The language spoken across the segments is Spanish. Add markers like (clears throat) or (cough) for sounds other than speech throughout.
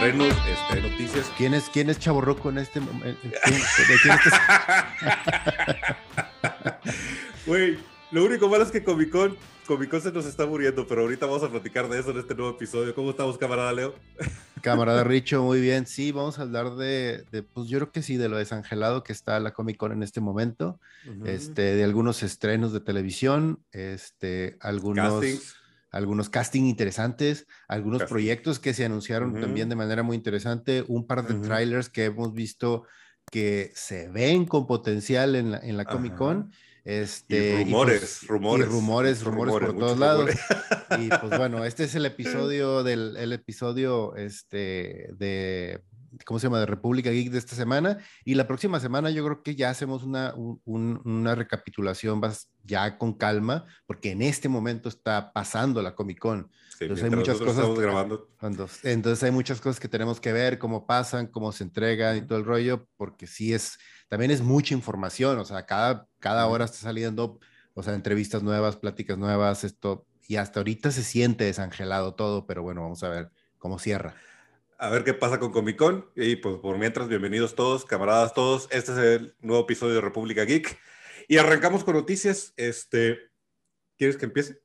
estrenos, este, noticias. ¿Quién es, quién es Chaborroco en este momento? (laughs) Güey, lo único malo es que Comic Con, Comic Con se nos está muriendo, pero ahorita vamos a platicar de eso en este nuevo episodio. ¿Cómo estamos, camarada Leo? (laughs) Camarada Richo, muy bien. Sí, vamos a hablar de, de, pues yo creo que sí, de lo desangelado que está la Comic Con en este momento, uh -huh. este, de algunos estrenos de televisión, este, algunos... Castings algunos casting interesantes, algunos casting. proyectos que se anunciaron uh -huh. también de manera muy interesante, un par de uh -huh. trailers que hemos visto que se ven con potencial en la, en la Comic Con. Este, y rumores, y pues, rumores, y rumores, rumores, rumores, por todos lados. Y pues (laughs) bueno, este es el episodio del el episodio este, de, ¿cómo se llama? De República Geek de esta semana. Y la próxima semana yo creo que ya hacemos una, un, una recapitulación ya con calma, porque en este momento está pasando la Comic Con. Sí, entonces hay muchas cosas. Grabando. Entonces hay muchas cosas que tenemos que ver, cómo pasan, cómo se entregan y todo el rollo, porque sí es, también es mucha información, o sea, cada, cada hora está saliendo, o sea, entrevistas nuevas, pláticas nuevas, esto, y hasta ahorita se siente desangelado todo, pero bueno, vamos a ver cómo cierra a ver qué pasa con Comic Con. Y pues por mientras, bienvenidos todos, camaradas todos. Este es el nuevo episodio de República Geek. Y arrancamos con noticias. Este, ¿Quieres que empiece?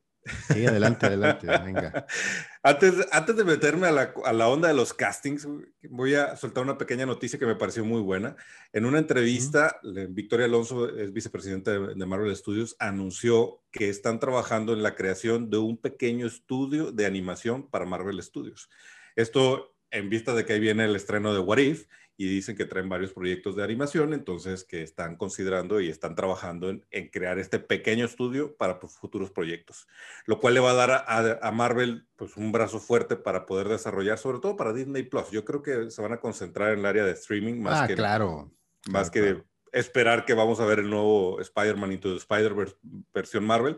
Sí, adelante, adelante, venga. (laughs) Antes, antes de meterme a la, a la, onda de los castings, voy a soltar una pequeña noticia que me pareció muy buena. En una entrevista, uh -huh. Victoria Alonso, es vicepresidenta de, de Marvel Studios, anunció que están trabajando en la creación de un pequeño estudio de animación para Marvel Studios. Esto en vista de que ahí viene el estreno de What If y dicen que traen varios proyectos de animación, entonces que están considerando y están trabajando en, en crear este pequeño estudio para futuros proyectos, lo cual le va a dar a, Marvel pues un brazo fuerte para poder desarrollar, sobre todo para Disney Plus. Yo creo que se van a concentrar en el área de streaming más ah, que claro, más claro, que claro. esperar que vamos a ver el nuevo Spider-Man Into the Spider-Verse versión Marvel.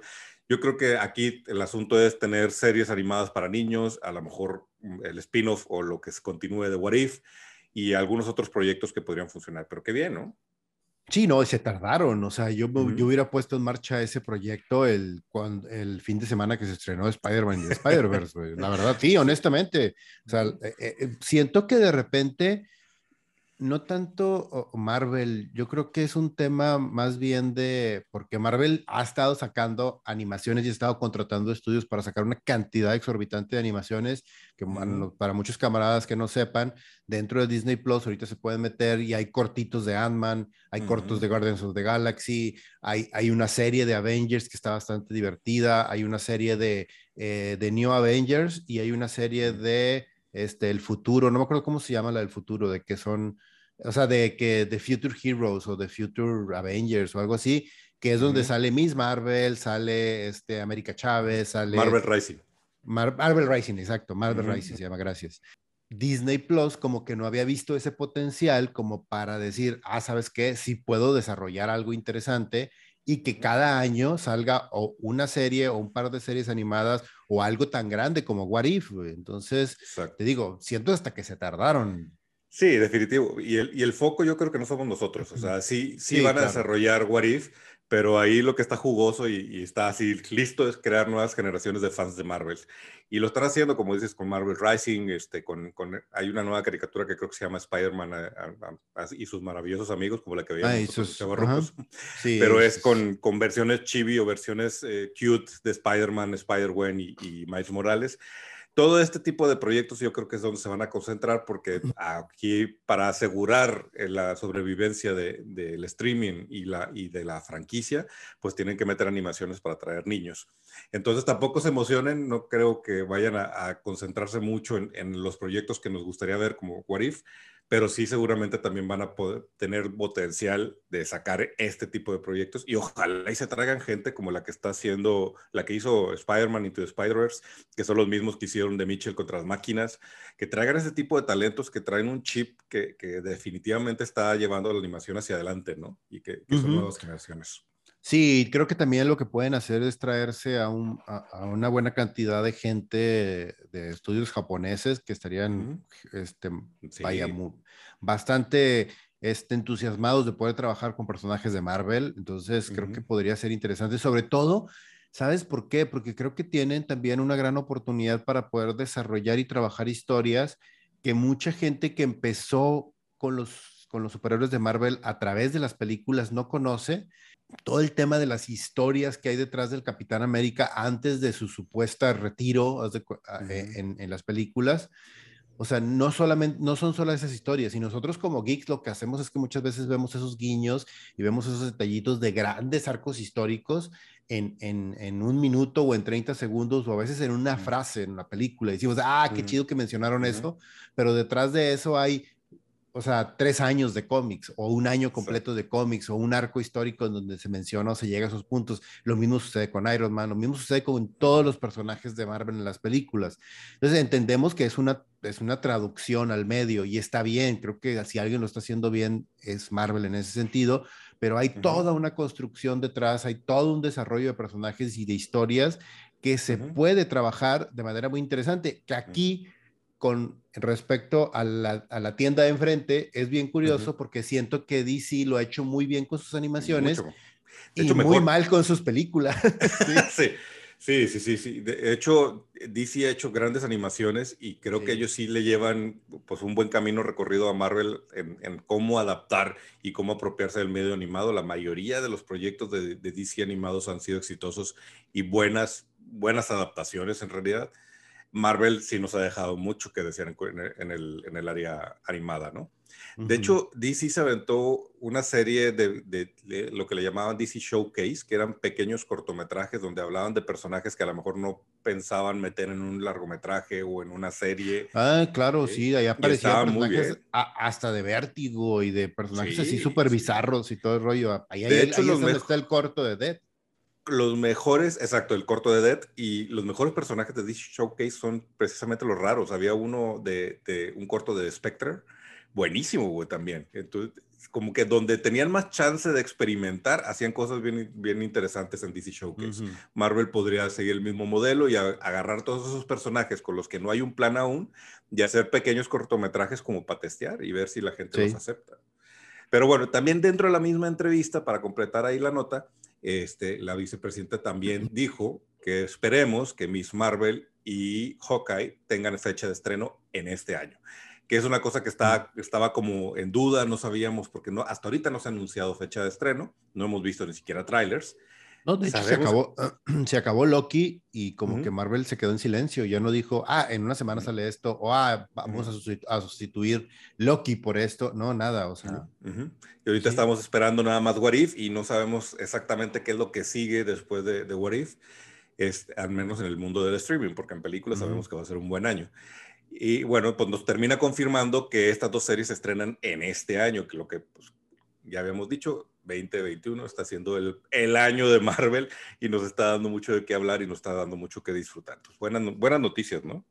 Yo creo que aquí el asunto es tener series animadas para niños, a lo mejor mm, el spin-off o lo que se continúe de What If y algunos otros proyectos que podrían funcionar. Pero qué bien, ¿no? Sí, no, se tardaron. O sea, yo, uh -huh. yo hubiera puesto en marcha ese proyecto el, cuando, el fin de semana que se estrenó Spider-Man y Spider-Verse. La verdad, sí, honestamente. O sea, eh, eh, siento que de repente no tanto Marvel, yo creo que es un tema más bien de, porque Marvel ha estado sacando animaciones y ha estado contratando estudios para sacar una cantidad exorbitante de animaciones, que uh -huh. para muchos camaradas que no sepan, dentro de Disney Plus ahorita se pueden meter y hay cortitos de Ant-Man, hay uh -huh. cortos de Guardians of the Galaxy, hay, hay una serie de Avengers que está bastante divertida, hay una serie de, eh, de New Avengers y hay una serie de este, el futuro, no me acuerdo cómo se llama la del futuro, de que son, o sea, de que The Future Heroes o The Future Avengers o algo así, que es donde uh -huh. sale Miss Marvel, sale este, América Chávez, sale... Marvel Rising. Mar Marvel Rising, exacto, Marvel uh -huh. Rising se llama, gracias. Disney Plus como que no había visto ese potencial como para decir, ah, ¿sabes qué? Sí puedo desarrollar algo interesante y que cada año salga o una serie o un par de series animadas o algo tan grande como What If. Entonces, Exacto. te digo, siento hasta que se tardaron. Sí, definitivo. Y el, y el foco yo creo que no somos nosotros. O sea, sí, sí, sí van claro. a desarrollar What If, pero ahí lo que está jugoso y, y, está así listo es crear nuevas generaciones de fans de Marvel. Y lo están haciendo, como dices, con Marvel Rising, este, con, con hay una nueva caricatura que creo que se llama Spider-Man y sus maravillosos amigos, como la que veíamos. Ah, sus, sí, pero es con, con, versiones chibi o versiones eh, cute de Spider-Man, Spider-Gwen y, y Miles Morales todo este tipo de proyectos yo creo que es donde se van a concentrar porque aquí para asegurar eh, la sobrevivencia del de, de streaming y, la, y de la franquicia, pues tienen que meter animaciones para atraer niños. Entonces tampoco se emocionen, no creo que vayan a, a concentrarse mucho en, en, los proyectos que nos gustaría ver como What If, pero sí seguramente también van a poder tener potencial de sacar este tipo de proyectos y ojalá y se traigan gente como la que está haciendo, la que hizo Spider-Man Into the Spider-Verse, que son los mismos que hicieron de Mitchell contra las máquinas, que traigan ese tipo de talentos que traen un chip que, que definitivamente está llevando la animación hacia adelante, ¿no? Y que, que son uh -huh. nuevas generaciones. Sí, creo que también lo que pueden hacer es traerse a, un, a, a una buena cantidad de gente de estudios japoneses que estarían, este, sí. vaya, muy, bastante este, entusiasmados de poder trabajar con personajes de Marvel. Entonces, uh -huh. creo que podría ser interesante, sobre todo, ¿sabes por qué? Porque creo que tienen también una gran oportunidad para poder desarrollar y trabajar historias que mucha gente que empezó con los, con los superhéroes de Marvel a través de las películas no conoce todo el tema de las historias que hay detrás del Capitán América antes de su supuesta retiro eh, en, en, las películas. O sea, no solamente, no son solo esas historias, y nosotros como geeks lo que hacemos es que muchas veces vemos esos guiños y vemos esos detallitos de grandes arcos históricos en, en, en un minuto o en 30 segundos o a veces en una frase en la película. Y decimos, ah, qué chido que mencionaron eso, pero detrás de eso hay o sea, tres años de cómics o un año completo de cómics o un arco histórico en donde se menciona o se llega a esos puntos. Lo mismo sucede con Iron Man, lo mismo sucede con todos los personajes de Marvel en las películas. Entonces entendemos que es una, es una traducción al medio y está bien. Creo que si alguien lo está haciendo bien es Marvel en ese sentido, pero hay toda una construcción detrás, hay todo un desarrollo de personajes y de historias que se puede trabajar de manera muy interesante, que aquí con respecto a la, tienda de enfrente es bien curioso porque siento que DC lo ha hecho muy bien con sus animaciones y muy mal con sus películas. (laughs) (laughs) sí. sí, sí, sí, De hecho, DC ha hecho grandes animaciones y creo que ellos sí le llevan pues un buen camino recorrido a Marvel en, cómo adaptar y cómo apropiarse del medio animado. La mayoría de los proyectos de, de DC animados han sido exitosos y buenas, buenas adaptaciones en realidad. Marvel sí nos ha dejado mucho que desear en, el, en el, área animada, ¿no? De hecho, DC se aventó una serie de, lo que le llamaban DC Showcase, que eran pequeños cortometrajes donde hablaban de personajes que a lo mejor no pensaban meter en un largometraje o en una serie. Ah, claro, sí, ahí aparecían personajes hasta de vértigo y de personajes así súper bizarros y todo el rollo. Ahí, de hecho, ahí es donde está el corto de Dead los mejores, exacto, el corto de Dead y los mejores personajes de DC Showcase son precisamente los raros. Había uno de, un corto de Spectre, buenísimo, güey, también. Entonces, como que donde tenían más chance de experimentar, hacían cosas bien, bien interesantes en DC Showcase. Marvel podría seguir el mismo modelo y agarrar todos esos personajes con los que no hay un plan aún y hacer pequeños cortometrajes como para testear y ver si la gente los acepta. Pero bueno, también dentro de la misma entrevista, para completar ahí la nota, este, la vicepresidenta también dijo que esperemos que Miss Marvel y Hawkeye tengan fecha de estreno en este año, que es una cosa que está, estaba como en duda, no sabíamos, porque no, hasta ahorita no se ha anunciado fecha de estreno, no hemos visto ni siquiera trailers, no, se acabó, (clears throat) se acabó Loki y como que Marvel se quedó en silencio, ya no dijo, ah, en una semana sale esto, o ah, vamos a, sustituir, Loki por esto, no, nada, o sea. Y ahorita estamos esperando nada más What If y no sabemos exactamente qué es lo que sigue después de, de What If, es, al menos en el mundo del streaming, porque en películas sabemos que va a ser un buen año. Y bueno, pues nos termina confirmando que estas dos series se estrenan en este año, que lo que pues, ya habíamos dicho, 2021 está siendo el, el, año de Marvel y nos está dando mucho de qué hablar y nos está dando mucho que disfrutar. buenas, buenas noticias, ¿no?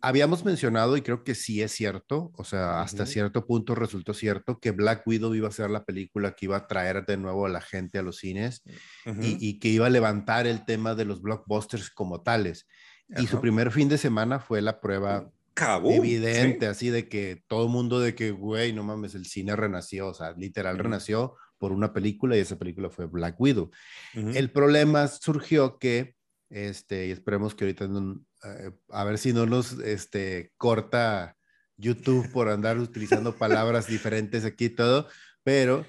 Habíamos mencionado, y creo que sí es cierto, o sea, hasta cierto punto resultó cierto que Black Widow iba a ser la película que iba a traer de nuevo a la gente a los cines y, que iba a levantar el tema de los blockbusters como tales. Y su primer fin de semana fue la prueba evidente, así de que todo el mundo de que, güey, no mames, el cine renació, o sea, literal renació por una película y esa película fue Black Widow. El problema surgió que, este, y esperemos que ahorita, eh, a ver si no nos este, corta YouTube por andar utilizando palabras diferentes aquí y todo, pero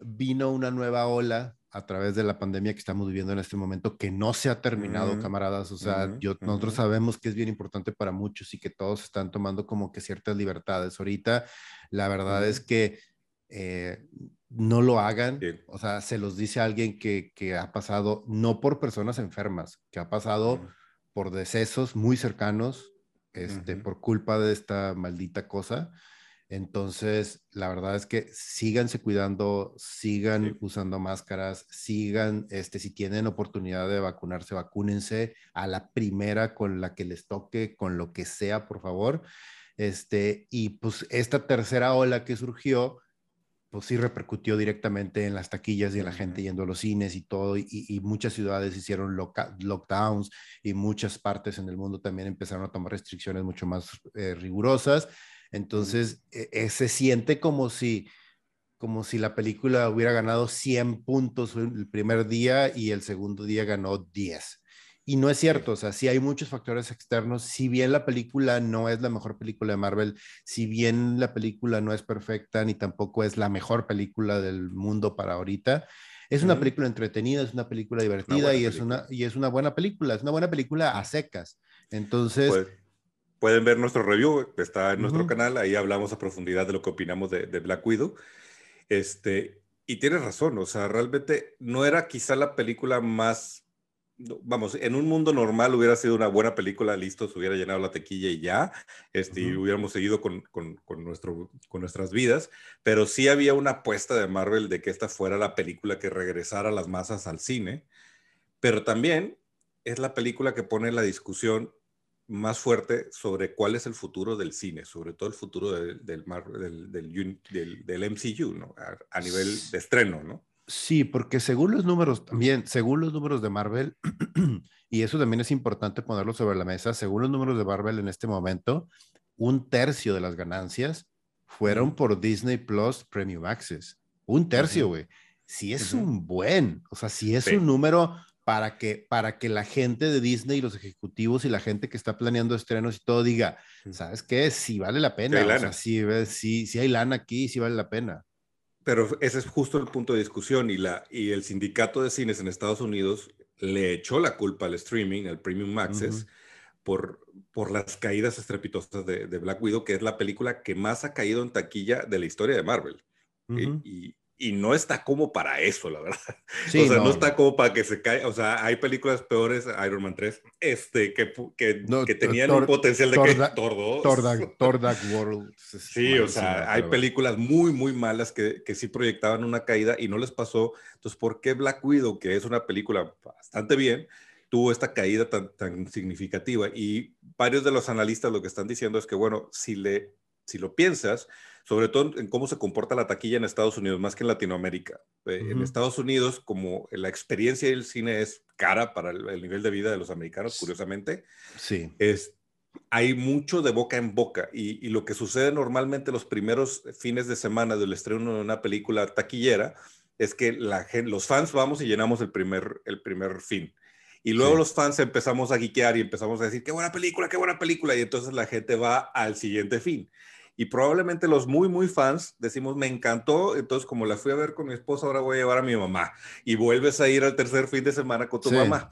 vino una nueva ola a través de la pandemia que estamos viviendo en este momento, que no se ha terminado, camaradas. O sea, yo, nosotros sabemos que es bien importante para muchos y que todos están tomando como que ciertas libertades. Ahorita, la verdad es que eh, no lo hagan. O sea, se los dice alguien que, ha pasado, no por personas enfermas, que ha pasado por decesos muy cercanos, este, por culpa de esta maldita cosa. Entonces, la verdad es que síganse cuidando, sigan usando máscaras, sigan, este, si tienen oportunidad de vacunarse, vacúnense a la primera con la que les toque, con lo que sea, por favor. Este, y pues esta tercera ola que surgió, pues sí repercutió directamente en las taquillas y en la gente yendo a los cines y todo, y, muchas ciudades hicieron lockdowns y muchas partes en el mundo también empezaron a tomar restricciones mucho más eh, rigurosas. Entonces, e, e, se siente como si, como si la película hubiera ganado 100 puntos el primer día y el segundo día ganó 10. y no es cierto, o sea, sí hay muchos factores externos. Si bien la película no es la mejor película de Marvel, si bien la película no es perfecta ni tampoco es la mejor película del mundo para ahorita, es una película entretenida, es una película divertida y, Es una, y es una buena película, es una buena película a secas. Entonces... Pues, pueden ver nuestro review, está en nuestro canal, ahí hablamos a profundidad de lo que opinamos de, de Black Widow. Este, y tienes razón, o sea, realmente no era quizá la película más vamos, en un mundo normal hubiera sido una buena película, listo, se hubiera llenado la tequilla y ya, este, y hubiéramos seguido con, con, con, nuestro, con nuestras vidas, pero sí había una apuesta de Marvel de que esta fuera la película que regresara a las masas al cine, pero también es la película que pone la discusión más fuerte sobre cuál es el futuro del cine, sobre todo el futuro del, del, del, del, MCU, ¿no? A, a nivel de estreno, ¿no? Sí, porque según los números, también, según los números de Marvel, (clears throat) y eso también es importante ponerlo sobre la mesa, según los números de Marvel en este momento, un tercio de las ganancias fueron por Disney Plus Premium Access. Un tercio, güey. Si es un buen, o sea, si es un número para que, para que la gente de Disney, los ejecutivos y la gente que está planeando estrenos y todo diga, ¿sabes qué? Si vale la pena. Sí, o sea, si, hay lana aquí, sí vale la pena. Pero ese es justo el punto de discusión y, la, y el sindicato de cines en Estados Unidos le echó la culpa al streaming, al Premium Access, por, por las caídas estrepitosas de, Black Widow, que es la película que más ha caído en taquilla de la historia de Marvel. y, y no está como para eso, la verdad. (laughs) o sea, no, está como para que se caiga. O sea, hay películas peores, Iron Man 3, este, que, que, que tenían un potencial de que Thor 2. Thor Dark, World. Sí, o sea, hay películas muy, muy malas que, que sí proyectaban una caída y no les pasó. Entonces, ¿por qué Black Widow, que es una película bastante bien, tuvo esta caída tan, tan significativa? Y varios de los analistas lo que están diciendo es que, bueno, si, le, si lo piensas, sobre todo en cómo se comporta la taquilla en Estados Unidos, más que en Latinoamérica. Eh, en Estados Unidos, como la experiencia del cine es cara para el, nivel de vida de los americanos, curiosamente, sí. es, hay mucho de boca en boca y, lo que sucede normalmente los primeros fines de semana del estreno de una película taquillera es que la los fans vamos y llenamos el primer, el primer fin. Y luego los fans empezamos a guiquear y empezamos a decir, qué buena película, qué buena película. Y entonces la gente va al siguiente fin y probablemente los muy, muy fans decimos, me encantó, entonces como la fui a ver con mi esposa, ahora voy a llevar a mi mamá y vuelves a ir al tercer fin de semana con tu mamá.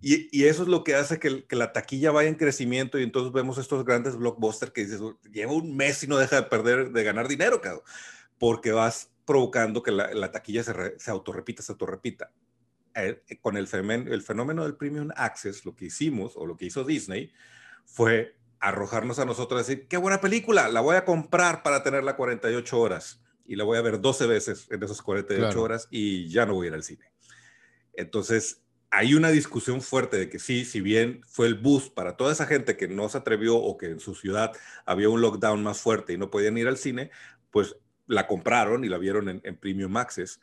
Y, y, eso es lo que hace que, que, la taquilla vaya en crecimiento y entonces vemos estos grandes blockbusters que dices, lleva un mes y no deja de perder, de ganar dinero, cabrón, porque vas provocando que la, la taquilla se, se autorrepita, se autorrepita. Eh, con el, el fenómeno del Premium Access, lo que hicimos o lo que hizo Disney fue arrojarnos a nosotros y decir, qué buena película, la voy a comprar para tenerla 48 horas y la voy a ver 12 veces en esas 48 horas y ya no voy a ir al cine. Entonces, hay una discusión fuerte de que sí, si bien fue el boost para toda esa gente que no se atrevió o que en su ciudad había un lockdown más fuerte y no podían ir al cine, pues la compraron y la vieron en, Premium Access,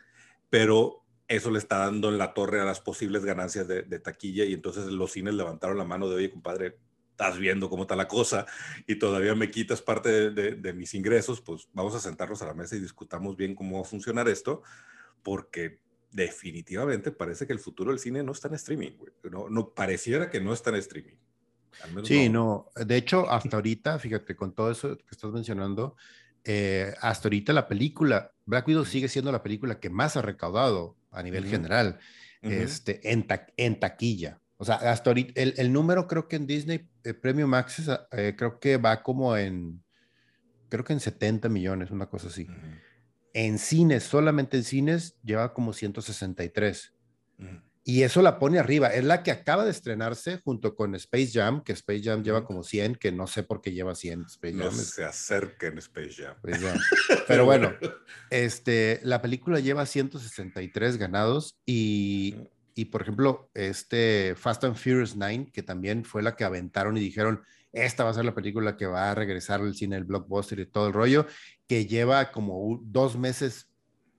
pero eso le está dando en la torre a las posibles ganancias de, de, taquilla y entonces los cines levantaron la mano de, oye, compadre, estás viendo cómo está la cosa y todavía me quitas parte de, mis ingresos, pues vamos a sentarnos a la mesa y discutamos bien cómo va a funcionar esto, porque definitivamente parece que el futuro del cine no está en streaming, No, no pareciera que no está en streaming. Sí, no. De hecho, hasta ahorita, fíjate, con todo eso que estás mencionando, eh, hasta ahorita la película, Black Widow sigue siendo la película que más ha recaudado a nivel general este, en, en taquilla. O sea, hasta ahorita, el, el número creo que en Disney eh, Premium Access eh, creo que va como en, creo que en 70 millones, una cosa así. En cines, solamente en cines, lleva como 163. Y eso la pone arriba. Es la que acaba de estrenarse junto con Space Jam, que Space Jam lleva como 100, que no sé por qué lleva 100. Space no se acerquen Space Jam. (laughs) Pero bueno, este, la película lleva 163 ganados y y por ejemplo, este Fast and Furious 9, que también fue la que aventaron y dijeron, esta va a ser la película que va a regresar al cine, el blockbuster y todo el rollo, que lleva como dos meses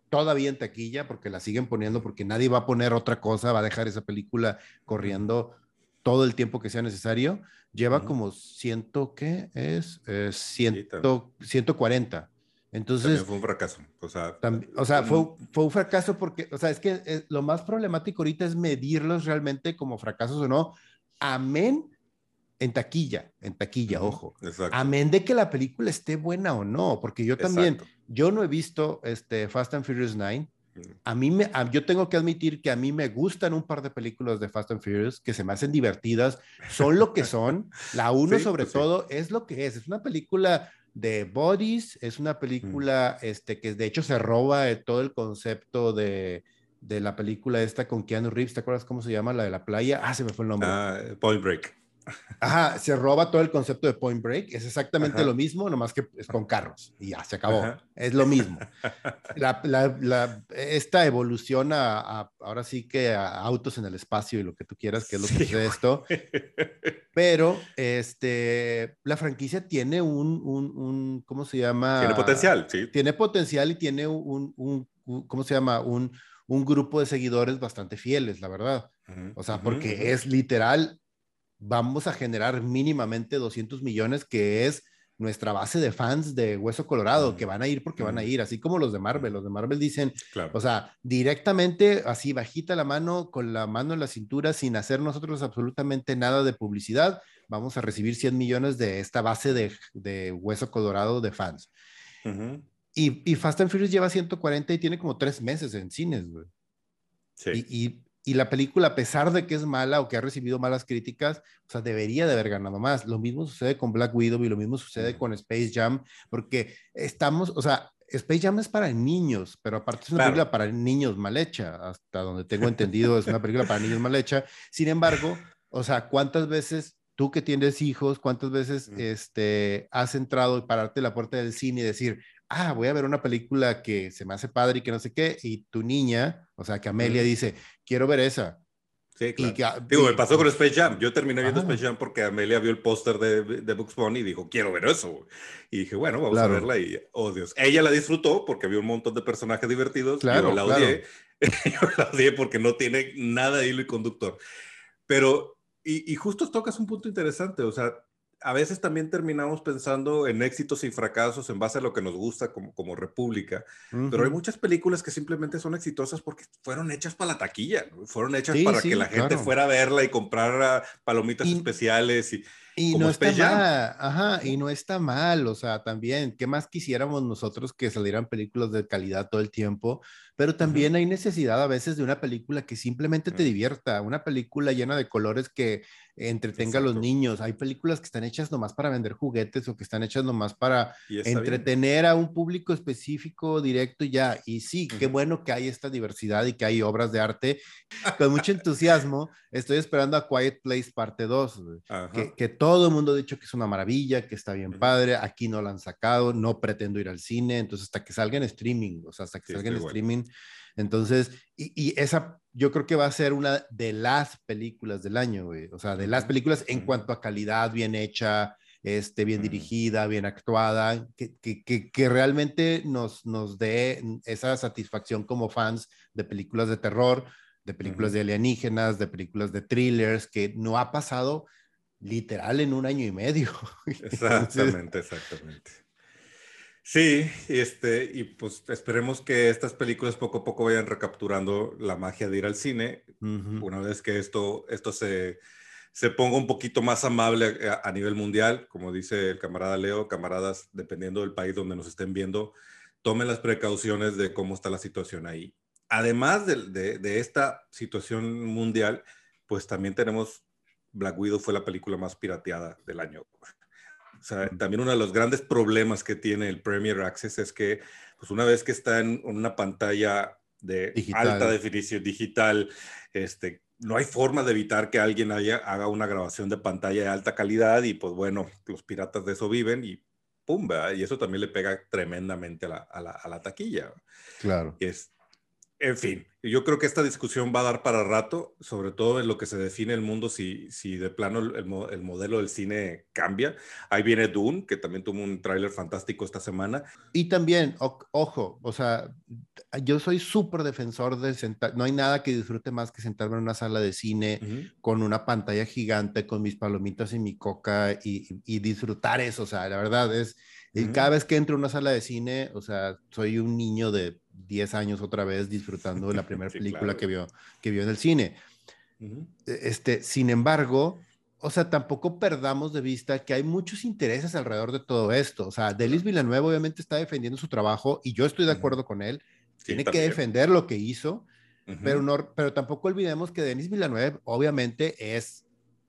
todavía en taquilla, porque la siguen poniendo, porque nadie va a poner otra cosa, va a dejar esa película corriendo todo el tiempo que sea necesario. Lleva como ciento, ¿qué es? Eh, ciento, 140. Entonces, también fue un fracaso. O sea, o sea fue, fue, un fracaso porque, o sea, es que eh, lo más problemático ahorita es medirlos realmente como fracasos o no, amén en taquilla, en taquilla, ojo. Amén de que la película esté buena o no, porque yo también, yo no he visto este Fast and Furious 9. A mí me, yo tengo que admitir que a mí me gustan un par de películas de Fast and Furious que se me hacen divertidas, son lo que son. La uno (laughs) sobre pues todo es lo que es, es una película de bodies, es una película este, que de hecho se roba de todo el concepto de, de la película esta con Keanu Reeves, ¿te acuerdas cómo se llama? La de la playa. Ah, se me fue el nombre. Ah, Point Break. Ajá, se roba todo el concepto de Point Break. Es exactamente lo mismo, nomás que es con carros y ya, se acabó. Es lo mismo. (laughs) La, la, esta evolución a, ahora sí que a autos en el espacio y lo que tú quieras, que es lo que es esto. (laughs) Pero este, la franquicia tiene un, un, un, ¿cómo se llama? Tiene potencial, sí. Tiene potencial y tiene un, un ¿cómo se llama? Un, un grupo de seguidores bastante fieles, la verdad. O sea, porque es literal, vamos a generar mínimamente 200 millones, que es nuestra base de fans de Hueso Colorado, que van a ir porque van a ir, así como los de Marvel. Los de Marvel dicen, o sea, directamente, así bajita la mano, con la mano en la cintura, sin hacer nosotros absolutamente nada de publicidad, vamos a recibir 100 millones de esta base de, de Hueso Colorado de fans. y, y, Fast and Furious lleva 140 y tiene como tres meses en cines, güey. Sí. y, y la película, a pesar de que es mala o que ha recibido malas críticas, o sea, debería de haber ganado más. Lo mismo sucede con Black Widow y lo mismo sucede con Space Jam, porque estamos, o sea, Space Jam es para niños, pero aparte es una película para niños mal hecha, hasta donde tengo entendido es una película para niños mal hecha. Sin embargo, o sea, ¿cuántas veces tú que tienes hijos, cuántas veces este, has entrado y pararte la puerta del cine y decir, ah, voy a ver una película que se me hace padre y que no sé qué, y tu niña, o sea, que Amelia dice, quiero ver esa. Sí, claro. Digo, me pasó con Space Jam. Yo terminé viendo Space Jam porque Amelia vio el póster de, de Bugs Bunny y dijo, quiero ver eso. Y dije, bueno, vamos a verla. Y, oh Dios. Ella la disfrutó porque vio un montón de personajes divertidos. Claro, yo la odié. (laughs) yo la odié porque no tiene nada de hilo y conductor. Pero, y, y justo tocas un punto interesante. O sea, a veces también terminamos pensando en éxitos y fracasos en base a lo que nos gusta como, como república, pero hay muchas películas que simplemente son exitosas porque fueron hechas para la taquilla, fueron hechas para que la gente fuera a verla y comprara palomitas especiales y, y no está mal, ajá, y no está mal, o sea, también, ¿qué más quisiéramos nosotros que salieran películas de calidad todo el tiempo? Pero también hay necesidad a veces de una película que simplemente te divierta, una película llena de colores que entretenga a los niños. Hay películas que están hechas nomás para vender juguetes o que están hechas nomás para entretener a un público específico, directo y ya. Y sí, qué bueno que hay esta diversidad y que hay obras de arte. Con mucho entusiasmo, estoy esperando a Quiet Place parte 2, que, que, todo el mundo ha dicho que es una maravilla, que está bien padre. Aquí no la han sacado, no pretendo ir al cine, entonces hasta que salga en streaming, o sea, hasta que salga en streaming. Entonces, y, esa yo creo que va a ser una de las películas del año, güey. O sea, de las películas en cuanto a calidad, bien hecha, este, bien dirigida, bien actuada, que, que, que, realmente nos, nos dé esa satisfacción como fans de películas de terror, de películas de alienígenas, de películas de thrillers, que no ha pasado literal en un año y medio. (laughs) Exactamente, exactamente. Sí, este, y pues esperemos que estas películas poco a poco vayan recapturando la magia de ir al cine. Una vez que esto, esto se, se ponga un poquito más amable a, nivel mundial, como dice el camarada Leo, camaradas, dependiendo del país donde nos estén viendo, tomen las precauciones de cómo está la situación ahí. Además de, de, de esta situación mundial, pues también tenemos Black Widow fue la película más pirateada del año. O sea, también uno de los grandes problemas que tiene el Premier Access es que, pues una vez que está en una pantalla de alta definición digital, este, no hay forma de evitar que alguien haya, haga una grabación de pantalla de alta calidad y pues bueno, los piratas de eso viven y pum, y eso también le pega tremendamente a la, a la, a la taquilla. Claro. Es, en fin, yo creo que esta discusión va a dar para rato, sobre todo en lo que se define el mundo, si, si de plano el, el modelo del cine cambia. Ahí viene Dune, que también tuvo un tráiler fantástico esta semana. Y también, ojo, o sea, yo soy súper defensor de sentar, no hay nada que disfrute más que sentarme en una sala de cine con una pantalla gigante, con mis palomitas y mi coca y, y disfrutar eso, o sea, la verdad es y cada vez que entro a una sala de cine, o sea, soy un niño de 10 años otra vez disfrutando de la primera (laughs) película que, vio, que vio en el cine. E, este, sin embargo, o sea, tampoco perdamos de vista que hay muchos intereses alrededor de todo esto. O sea, Delis Villanueva obviamente está defendiendo su trabajo y yo estoy de acuerdo con él. Tiene que defender lo que hizo, pero, no, pero tampoco olvidemos que Denis Villanueva obviamente es,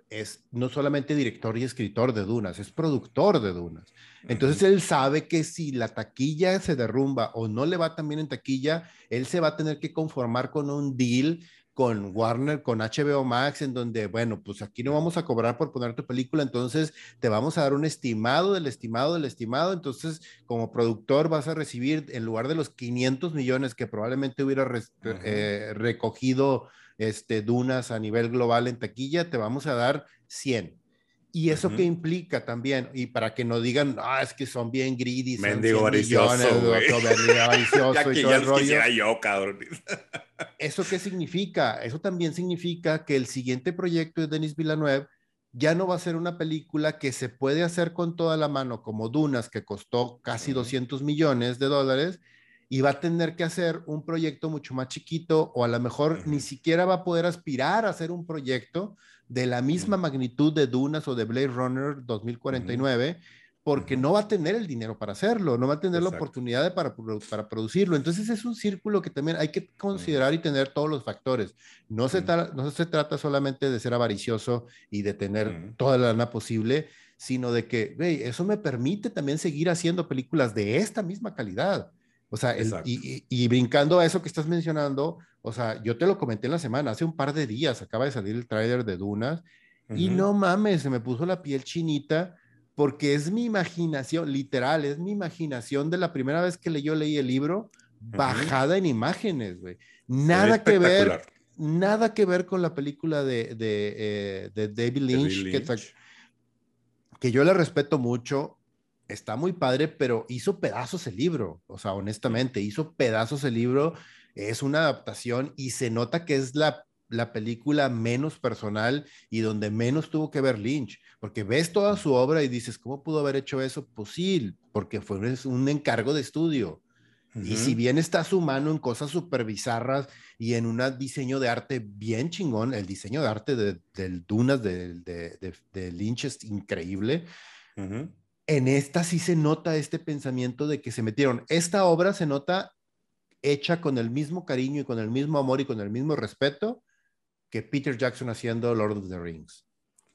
es no solamente director y escritor de Dunas, es productor de Dunas. Entonces él sabe que si la taquilla se derrumba o no le va también en taquilla, él se va a tener que conformar con un deal con Warner, con HBO Max, en donde, bueno, pues aquí no vamos a cobrar por poner tu película, entonces te vamos a dar un estimado del estimado del estimado, entonces como productor vas a recibir, en lugar de los 500 millones que probablemente hubiera eh, recogido este, Dunas a nivel global en taquilla, te vamos a dar 100. ¿Y eso qué implica también? Y para que no digan, ah, es que son bien greedy. (laughs) Avaricioso, ya que ya quisiera yo, cabrón. (laughs) ¿Eso qué significa? Eso también significa que el siguiente proyecto de Denis Villeneuve ya no va a ser una película que se puede hacer con toda la mano, como Dunas, que costó casi 200 millones de dólares, y va a tener que hacer un proyecto mucho más chiquito, o a lo mejor ni siquiera va a poder aspirar a hacer un proyecto de la misma magnitud de Dunas o de Blade Runner 2049, porque no va a tener el dinero para hacerlo, no va a tener la oportunidad para, para producirlo. Entonces es un círculo que también hay que considerar y tener todos los factores. No se, no se trata solamente de ser avaricioso y de tener toda la lana posible, sino de que, eso me permite también seguir haciendo películas de esta misma calidad. O sea, y, y, brincando a eso que estás mencionando, o sea, yo te lo comenté en la semana, hace un par de días acaba de salir el tráiler de Dunas y no mames, se me puso la piel chinita porque es mi imaginación, literal, es mi imaginación de la primera vez que yo leí el libro, bajada en imágenes, güey. Nada que ver, nada que ver con la película de, de, eh, de David Lynch, Lynch. Que, que yo le respeto mucho, está muy padre, pero hizo pedazos el libro, o sea, honestamente, hizo pedazos el libro, es una adaptación y se nota que es la, la película menos personal y donde menos tuvo que ver Lynch, porque ves toda su obra y dices, ¿cómo pudo haber hecho eso? Pues sí, porque fue un encargo de estudio. Y si bien está su mano en cosas súper bizarras y en un diseño de arte bien chingón, el diseño de arte del de Dunas de, de, de, Lynch es increíble en esta sí se nota este pensamiento de que se metieron. Esta obra se nota hecha con el mismo cariño y con el mismo amor y con el mismo respeto que Peter Jackson haciendo Lord of the Rings.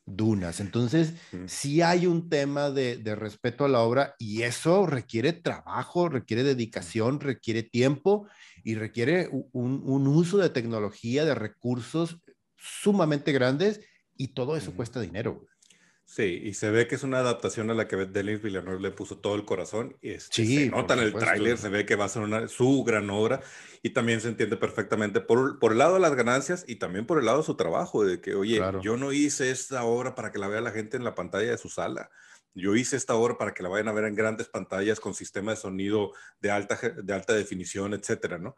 Dunas. Entonces, sí hay un tema de, respeto a la obra y eso requiere trabajo, requiere dedicación, requiere tiempo y requiere un, uso de tecnología, de recursos sumamente grandes y todo eso cuesta dinero. Sí, y se ve que es una adaptación a la que Denis Villeneuve le puso todo el corazón. Y este, sí, se nota en el tráiler, se ve que va a ser una, su gran obra y también se entiende perfectamente por, por el lado de las ganancias y también por el lado de su trabajo, de que, oye, yo no hice esta obra para que la vea la gente en la pantalla de su sala. Yo hice esta obra para que la vayan a ver en grandes pantallas con sistema de sonido de alta, de alta definición, etcétera, ¿no?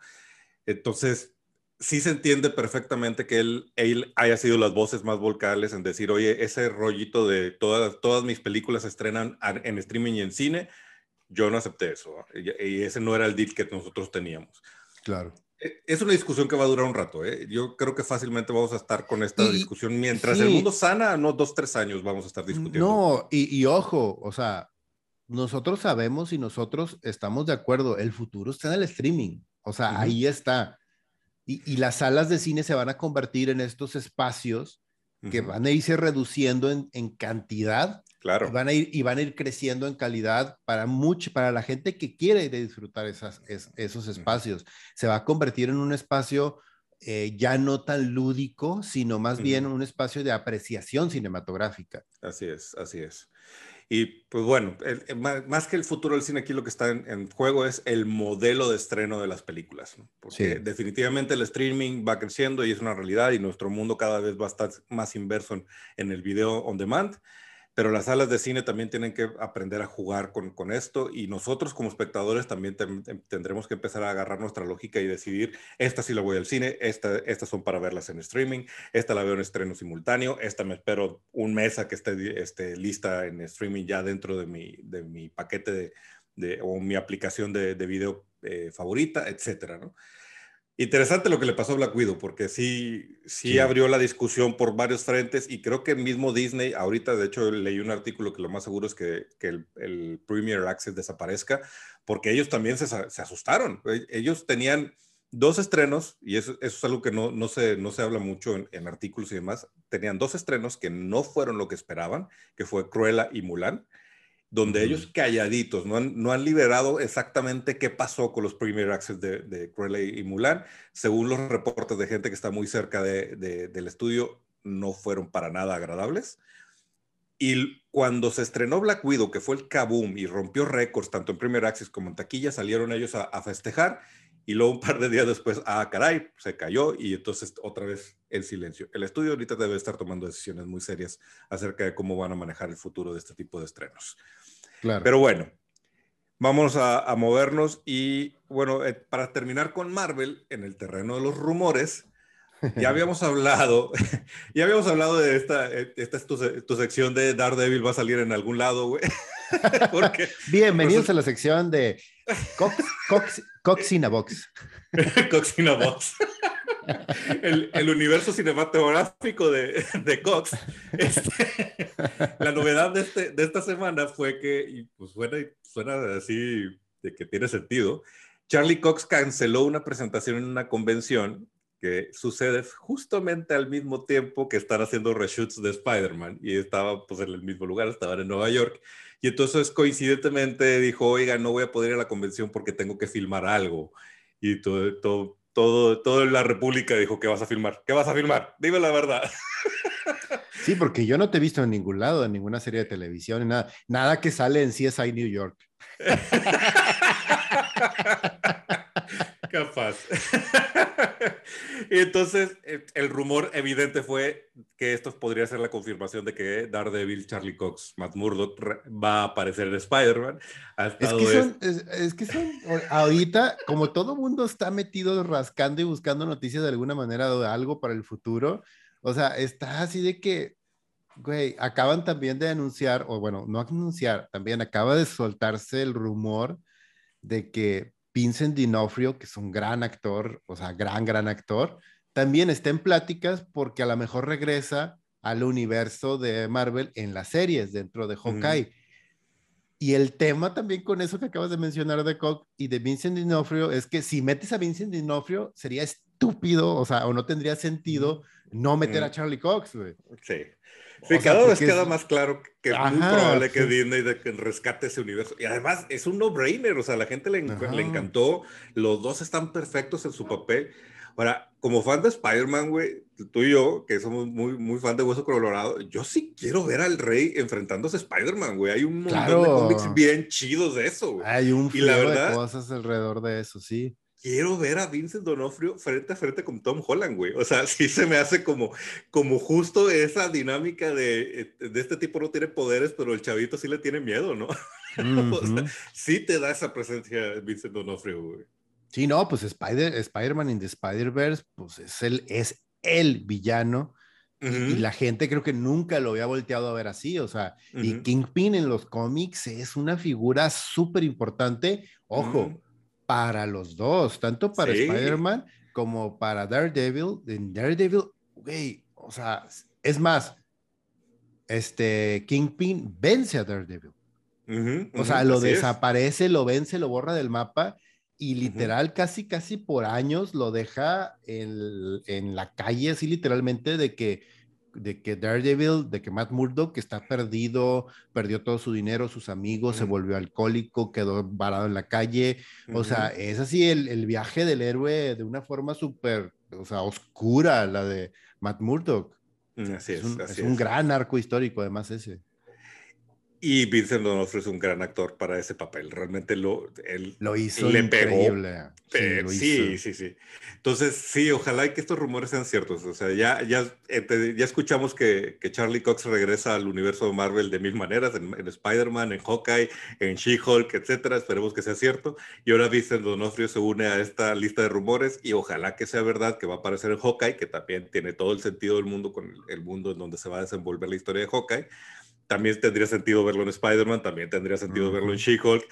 Entonces, sí se entiende perfectamente que él, él, haya sido las voces más vocales en decir, oye, ese rollito de todas, todas mis películas se estrenan en streaming y en cine, yo no acepté eso. Y, ese no era el deal que nosotros teníamos. Claro. E, es una discusión que va a durar un rato. ¿eh? Yo creo que fácilmente vamos a estar con esta discusión mientras el mundo sana, no dos, tres años vamos a estar discutiendo. No, y, y ojo, o sea, nosotros sabemos y nosotros estamos de acuerdo, el futuro está en el streaming. O sea, ahí está. Y, las salas de cine se van a convertir en estos espacios que van a irse reduciendo en, cantidad. Claro. Y van, a ir, y van a ir creciendo en calidad para, mucho, para la gente que quiere ir a disfrutar esas, esos espacios. Se va a convertir en un espacio eh, ya no tan lúdico, sino más bien un espacio de apreciación cinematográfica. Así es, así es. Y pues bueno, más que el futuro del cine, aquí lo que está en, juego es el modelo de estreno de las películas. Porque definitivamente el streaming va creciendo y es una realidad y nuestro mundo cada vez va a estar más inverso en el video on demand pero las salas de cine también tienen que aprender a jugar con, con esto y nosotros como espectadores también tendremos que empezar a agarrar nuestra lógica y decidir, esta sí la voy al cine, esta, estas son para verlas en streaming, esta la veo en estreno simultáneo, esta me espero un mes a que esté, esté lista en streaming ya dentro de mi, de mi paquete de, de, o mi aplicación de, de video eh, favorita, etcétera, ¿no? Interesante lo que le pasó a Black Widow, porque sí, sí, abrió la discusión por varios frentes y creo que mismo Disney, ahorita de hecho leí un artículo que lo más seguro es que, que el, el, Premier Access desaparezca, porque ellos también se, se, asustaron. E, ellos tenían dos estrenos, y eso, eso es algo que no, no, se, no se habla mucho en, en, artículos y demás, tenían dos estrenos que no fueron lo que esperaban, que fue Cruella y Mulan donde ellos calladitos, no han, no han liberado exactamente qué pasó con los Premier Access de, de Cruella y Mulan. Según los reportes de gente que está muy cerca de, del estudio, no fueron para nada agradables. Y cuando se estrenó Black Widow, que fue el kaboom y rompió récords tanto en Premier Access como en taquilla, salieron ellos a, a, festejar y luego un par de días después, ah, caray, se cayó y entonces otra vez el silencio. El estudio ahorita debe estar tomando decisiones muy serias acerca de cómo van a manejar el futuro de este tipo de estrenos. Pero bueno, vamos a, movernos y bueno, eh, para terminar con Marvel, en el terreno de los rumores, ya (laughs) habíamos hablado, (laughs) ya habíamos hablado de esta, eh, esta es tu, sección de Daredevil va a salir en algún lado, güey. (laughs) Porque, Bienvenidos a la sección de Cox, Cox, Coxina Box. (laughs) Coxina Box el, universo cinematográfico de, de Cox. Este, la novedad de, este, de esta semana fue que, y pues suena, suena así de que tiene sentido, Charlie Cox canceló una presentación en una convención que sucede justamente al mismo tiempo que están haciendo reshoots de Spider-Man y estaba pues en el mismo lugar, estaban en Nueva York y entonces coincidentemente dijo, oiga, no voy a poder ir a la convención porque tengo que filmar algo y todo, todo todo, todo la República dijo que vas a filmar. ¿Qué vas a filmar? Dime la verdad. (laughs) Sí, porque yo no te he visto en ningún lado, en ninguna serie de televisión, nada, nada que sale en CSI New York. (laughs) Capaz. (laughs) y entonces eh, el rumor evidente fue que esto podría ser la confirmación de que Daredevil, Charlie Cox, Matt Murdock va a aparecer en Spider-Man. Es que, son, es, que son, ahorita, como todo mundo está metido rascando y buscando noticias de alguna manera de algo para el futuro, o sea, está así de que, güey, acaban también de anunciar, o bueno, no anunciar, también acaba de soltarse el rumor de que Vincent D'Onofrio, que es un gran actor, o sea, gran, gran actor, también está en pláticas porque a lo mejor regresa al universo de Marvel en las series dentro de Hawkeye. Y el tema también con eso que acabas de mencionar de Cox y de Vincent D'Onofrio es que si metes a Vincent D'Onofrio sería estúpido, o sea, o no tendría sentido no meter a Charlie Cox, güey. Sí. Sí, cada vez queda más claro que es muy probable que Disney de que rescate ese universo. Y además es un no-brainer, o sea, a la gente le, le, encantó, los dos están perfectos en su papel. Ahora, como fan de Spider-Man, güey, tú y yo, que somos muy, muy fan de Hueso Colorado, yo sí quiero ver al Rey enfrentándose a Spider-Man, güey. Hay un montón de cómics bien chidos de eso, güey. Hay un y la verdad, de cosas alrededor de eso, sí quiero ver a Vincent Donofrio frente a frente con Tom Holland, güey. O sea, (laughs) sí se me hace como, como justo esa dinámica de, eh, de este tipo no tiene poderes, pero el chavito sí le tiene miedo, ¿no? (laughs) o sea, sí te da esa presencia Vincent Donofrio, güey. Sí, no, pues Spider, Spider-Man in the Spider-Verse, pues es el, es el villano. Y la gente creo que nunca lo había volteado a ver así, o sea, y Kingpin en los cómics es una figura súper importante. Ojo, para los dos, tanto para Spider-Man como para Daredevil. En Daredevil, güey, o sea, es más, este Kingpin vence a Daredevil. o sea, lo desaparece, lo vence, lo borra del mapa y literal casi, casi por años lo deja en, en la calle, así literalmente de que de que Daredevil, de que Matt Murdock está perdido, perdió todo su dinero, sus amigos, se volvió alcohólico, quedó varado en la calle. O sea, es así el, el, viaje del héroe de una forma súper, o sea, oscura, la de Matt Murdock. Así es, es un gran arco histórico, además, ese. Y Vincent D'Onofrio es un gran actor para ese papel. Realmente lo, él lo hizo le increíble. pegó. Sí, sí, sí, Entonces, sí, ojalá que estos rumores sean ciertos. O sea, ya, ya, eh, ya escuchamos que, que Charlie Cox regresa al universo de Marvel de mil maneras, en, Spider-Man, en Hawkeye, en She-Hulk, etcétera. Esperemos que sea cierto. Y ahora Vincent D'Onofrio se une a esta lista de rumores y ojalá que sea verdad que va a aparecer en Hawkeye, que también tiene todo el sentido del mundo con el mundo en donde se va a desenvolver la historia de Hawkeye también tendría sentido verlo en Spider-Man, también tendría sentido verlo en She-Hulk.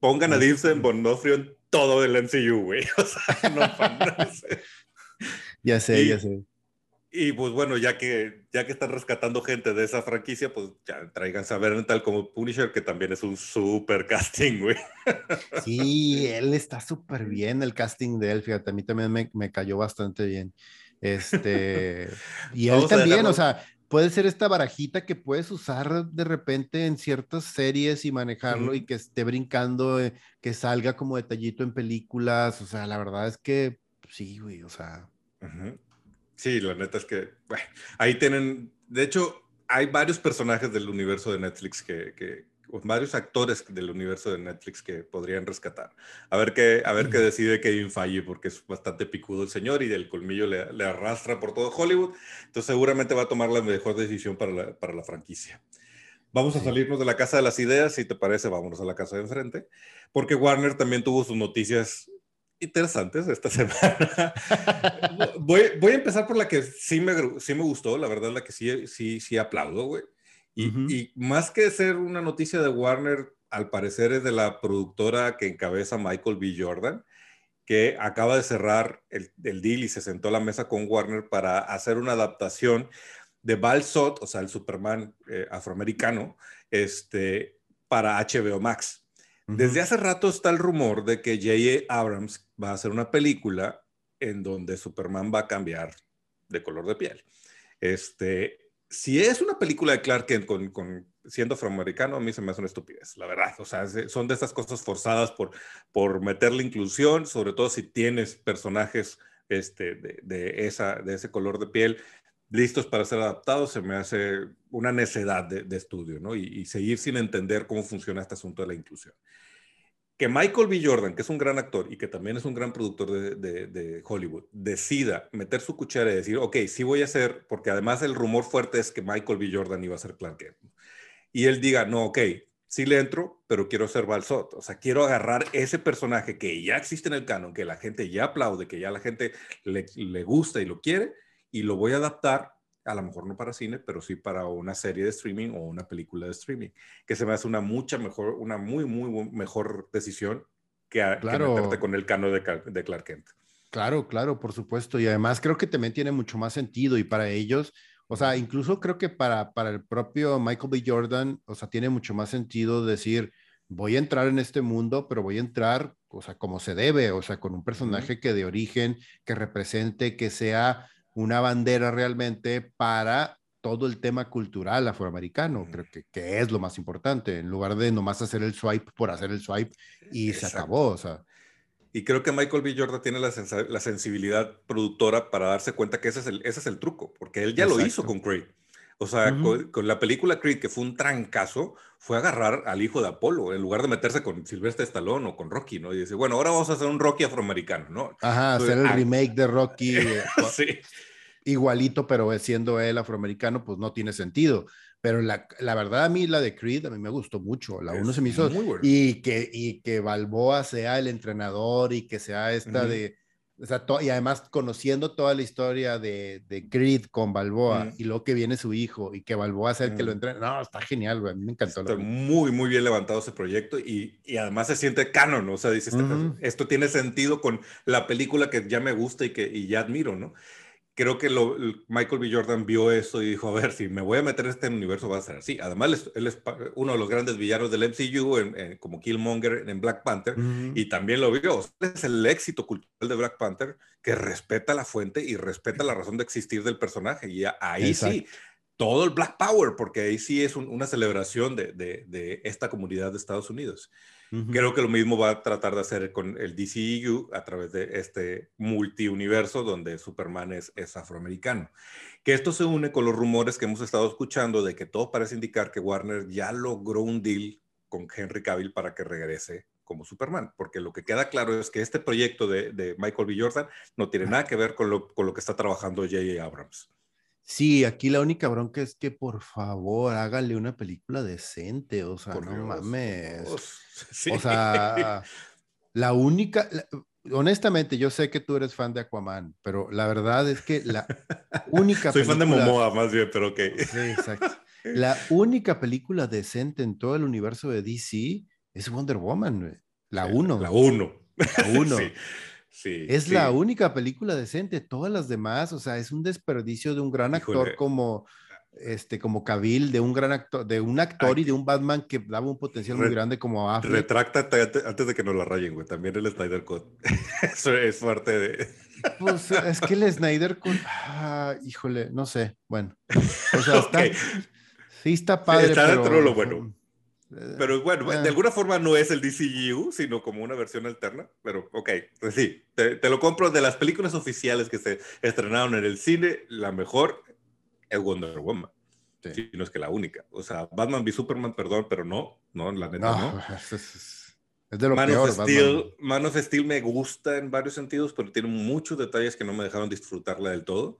Pongan a Vincent Bonofrio en todo del MCU, güey. (laughs) O sea, no, (laughs) Ya sé, ya sé. Y pues bueno, ya que, ya que están rescatando gente de esa franquicia, pues ya traigan a ver tal como Punisher, que también es un super casting, güey. (laughs) Sí, él está súper bien, el casting de él, fíjate, a mí también me, me cayó bastante bien. Este, y él también, o sea, puede ser esta barajita que puedes usar de repente en ciertas series y manejarlo y que esté brincando, eh, que salga como detallito en películas, o sea, la verdad es que sí, güey, o sea. Sí, la neta es que, bueno, ahí tienen, de hecho, hay varios personajes del universo de Netflix que, que varios actores del universo de Netflix que podrían rescatar. A ver qué, a ver qué decide Kevin Feige, porque es bastante picudo el señor y del colmillo le, le, arrastra por todo Hollywood. Entonces seguramente va a tomar la mejor decisión para la, para la franquicia. Vamos a salirnos de la casa de las ideas, si te parece, vámonos a la casa de enfrente, porque Warner también tuvo sus noticias interesantes esta (laughs) semana. voy, voy, a empezar por la que sí me, sí me gustó, la verdad, la que sí, sí, sí aplaudo, güey. Y, y, más que ser una noticia de Warner, al parecer es de la productora que encabeza Michael B. Jordan, que acaba de cerrar el, el deal y se sentó a la mesa con Warner para hacer una adaptación de Val Sot, o sea, el Superman eh, afroamericano, este, para HBO Max. Desde hace rato está el rumor de que J.A. Abrams va a hacer una película en donde Superman va a cambiar de color de piel. Este, si es una película de Clark Kent con, siendo afroamericano, a mí se me hace una estupidez, la verdad. O sea, son de esas cosas forzadas por, por meterle inclusión, sobre todo si tienes personajes este, de, esa, de ese color de piel listos para ser adaptados, se me hace una necedad de, estudio, ¿no? y, seguir sin entender cómo funciona este asunto de la inclusión que Michael B. Jordan, que es un gran actor y que también es un gran productor de, Hollywood, decida meter su cuchara y decir, ok, sí voy a hacer, porque además el rumor fuerte es que Michael B. Jordan iba a ser Clark Kent. Y él diga, no, ok, sí le entro, pero quiero ser Balsot. O sea, quiero agarrar ese personaje que ya existe en el canon, que la gente ya aplaude, que ya la gente le, le gusta y lo quiere, y lo voy a adaptar a lo mejor no para cine, pero sí para una serie de streaming o una película de streaming, que se me hace una mucha mejor, una muy, muy mejor decisión que, meterte con el cano de, de, Clark Kent. Claro, claro, por supuesto. Y además creo que también tiene mucho más sentido y para ellos, o sea, incluso creo que para, para el propio Michael B. Jordan, o sea, tiene mucho más sentido decir, voy a entrar en este mundo, pero voy a entrar, o sea, como se debe, o sea, con un personaje que de origen, que represente, que sea una bandera realmente para todo el tema cultural afroamericano, creo que, que, es lo más importante, en lugar de nomás hacer el swipe por hacer el swipe y se acabó, o sea. Y creo que Michael B. Jordan tiene la, la sensibilidad productora para darse cuenta que ese es el, ese es el truco, porque él ya lo hizo con Creed. O sea, con, la película Creed, que fue un trancazo, fue agarrar al hijo de Apolo, en lugar de meterse con Sylvester Stallone o con Rocky, ¿no? Y dice, bueno, ahora vamos a hacer un Rocky afroamericano, ¿no? Ajá, hacer el ah, remake de Rocky. Eh, (laughs) sí igualito, pero siendo él afroamericano, pues no tiene sentido. Pero la, la verdad a mí la de Creed a mí me gustó mucho. La uno se me hizo y que y que Balboa sea el entrenador y que sea esta de o sea, y además conociendo toda la historia de, de Creed con Balboa y luego que viene su hijo y que Balboa sea el que lo entrena. No, está genial, güey. A mí me encantó. Está muy, muy bien levantado ese proyecto y, y además se siente canon, o sea, dices, esto tiene sentido con la película que ya me gusta y que y ya admiro, ¿no? Creo que lo, Michael B. Jordan vio eso y dijo, a ver, si me voy a meter en este universo va a ser así. Además, él es, uno de los grandes villanos del MCU, como Killmonger en Black Panther, y también lo vio. Es el éxito cultural de Black Panther que respeta la fuente y respeta la razón de existir del personaje. Y ahí sí, todo el Black Power, porque ahí sí es una celebración de, de, de esta comunidad de Estados Unidos. Creo que lo mismo va a tratar de hacer con el DCEU a través de este multiuniverso donde Superman es, es afroamericano. Que esto se une con los rumores que hemos estado escuchando de que todo parece indicar que Warner ya logró un deal con Henry Cavill para que regrese como Superman, porque lo que queda claro es que este proyecto de, de Michael B. Jordan no tiene nada que ver con lo, con lo que está trabajando J.A. Abrams. Sí, aquí la única bronca es que por favor hágale una película decente, o sea, no mames. (laughs) O sea, la única, honestamente, yo sé que tú eres fan de Aquaman, pero la verdad es que la (laughs) única Soy fan de Momoa más bien, pero ok. Sí, exacto. (laughs) La única película decente en todo el universo de DC es Wonder Woman, la 1. La 1. uno. sí, es la única película decente. Todas las demás, o sea, es un desperdicio de un gran actor como este, como Cavill, de un gran actor, de un actor y de un Batman que daba un potencial muy grande como Affleck. Retráctate antes de que nos la rayen, güey. También el Snyder Cut. (laughs) Eso es parte de. Pues es que el Snyder Cut, ah, híjole, no sé. Bueno, o sea, (laughs) está, sí está padre. está dentro de lo bueno. Pero bueno, de eh. alguna forma no es el DCU, sino como una versión alterna. Pero ok, pues sí, te, te, lo compro de las películas oficiales que se estrenaron en el cine, la mejor es Wonder Woman. Sí. no es que la única. O sea, Batman v Superman, perdón, pero no, no, la neta no. (laughs) Es, de lo Man, peor, of Steel, Man of Steel me gusta en varios sentidos, pero tiene muchos detalles que no me dejaron disfrutarla del todo.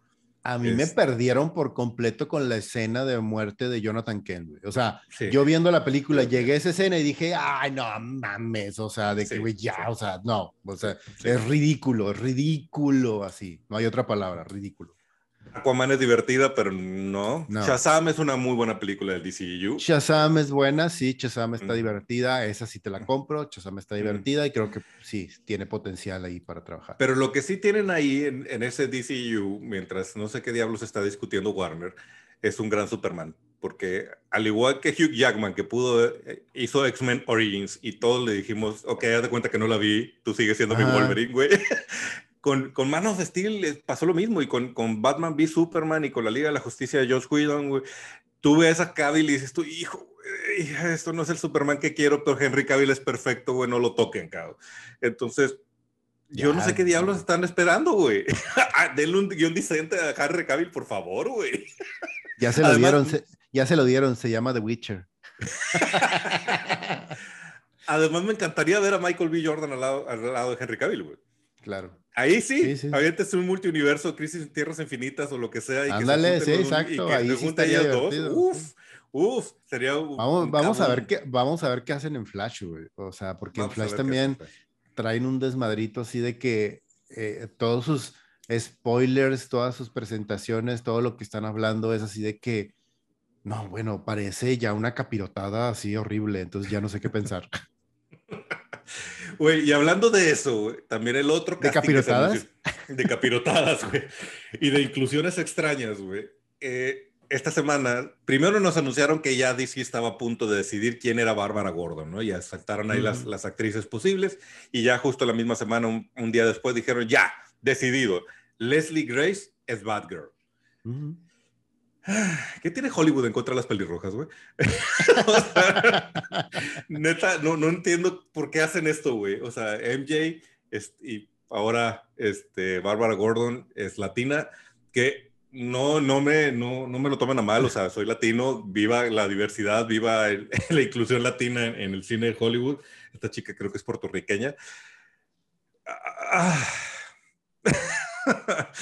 A mí me perdieron por completo con la escena de muerte de Jonathan Kent. O sea, yo viendo la película llegué a esa escena y dije, ay, no mames, o sea, de que, güey, ya, o sea, no, o sea, es ridículo, es ridículo así, no hay otra palabra, ridículo. Aquaman es divertida, pero no. Shazam es una muy buena película del DCU. Shazam es buena, sí, Shazam está divertida, esa sí te la compro, Shazam está divertida y creo que sí, tiene potencial ahí para trabajar. Pero lo que sí tienen ahí en, en ese DCU, mientras no sé qué diablos está discutiendo Warner, es un gran Superman. Porque al igual que Hugh Jackman, que pudo, eh, hizo X-Men Origins y todos le dijimos, ok, haz de cuenta que no la vi, tú sigues siendo mi Wolverine, güey. (laughs) con, con Man of Steel pasó lo mismo y con, con Batman v Superman y con la Liga de la Justicia de Josh Whedon, güey. Tú ves a Cavill y dices tú, hijo, esto no es el Superman que quiero, pero Henry Cavill es perfecto, güey, no lo toquen, cabrón. Entonces, yo no sé qué diablos están esperando, güey. (laughs) Ah, denle un guion decente a Henry Cavill, por favor, güey. Ya se lo dieron, ya se lo dieron, se llama The Witcher. (laughs) Además, me encantaría ver a Michael B. Jordan al lado, al lado de Henry Cavill, güey. Claro. Ahí sí, sí, es un multiuniverso, Crisis en Tierras Infinitas o lo que sea. Y Ándale, sí, exacto. Ahí sí dos. Uf, uf, sería. Vamos, vamos a ver qué, vamos a ver qué hacen en Flash, güey. O sea, porque en Flash también traen un desmadrito así de que eh, todos sus spoilers, todas sus presentaciones, todo lo que están hablando es así de que, no, bueno, parece ya una capirotada así horrible, entonces ya no sé qué pensar. (laughs) (laughs) Güey, y hablando de eso, también el otro ¿De capirotadas? De capirotadas, güey. Y de inclusiones extrañas, güey. Eh, esta semana, primero nos anunciaron que ya DC estaba a punto de decidir quién era Bárbara Gordon, ¿no? Ya saltaron ahí las, las, actrices posibles y ya justo la misma semana, un, día después, dijeron, ya, decidido, Leslie Grace es Batgirl. ¿Qué tiene Hollywood en contra de las pelirrojas, güey? (laughs) neta, no, no entiendo por qué hacen esto, güey. O sea, MJ y ahora este, Bárbara Gordon es latina, que no, no, me, no, no me lo tomen a mal, o sea, soy latino, viva la diversidad, viva (laughs) la inclusión latina en, el cine de Hollywood. Esta chica creo que es puertorriqueña. Ah. (laughs)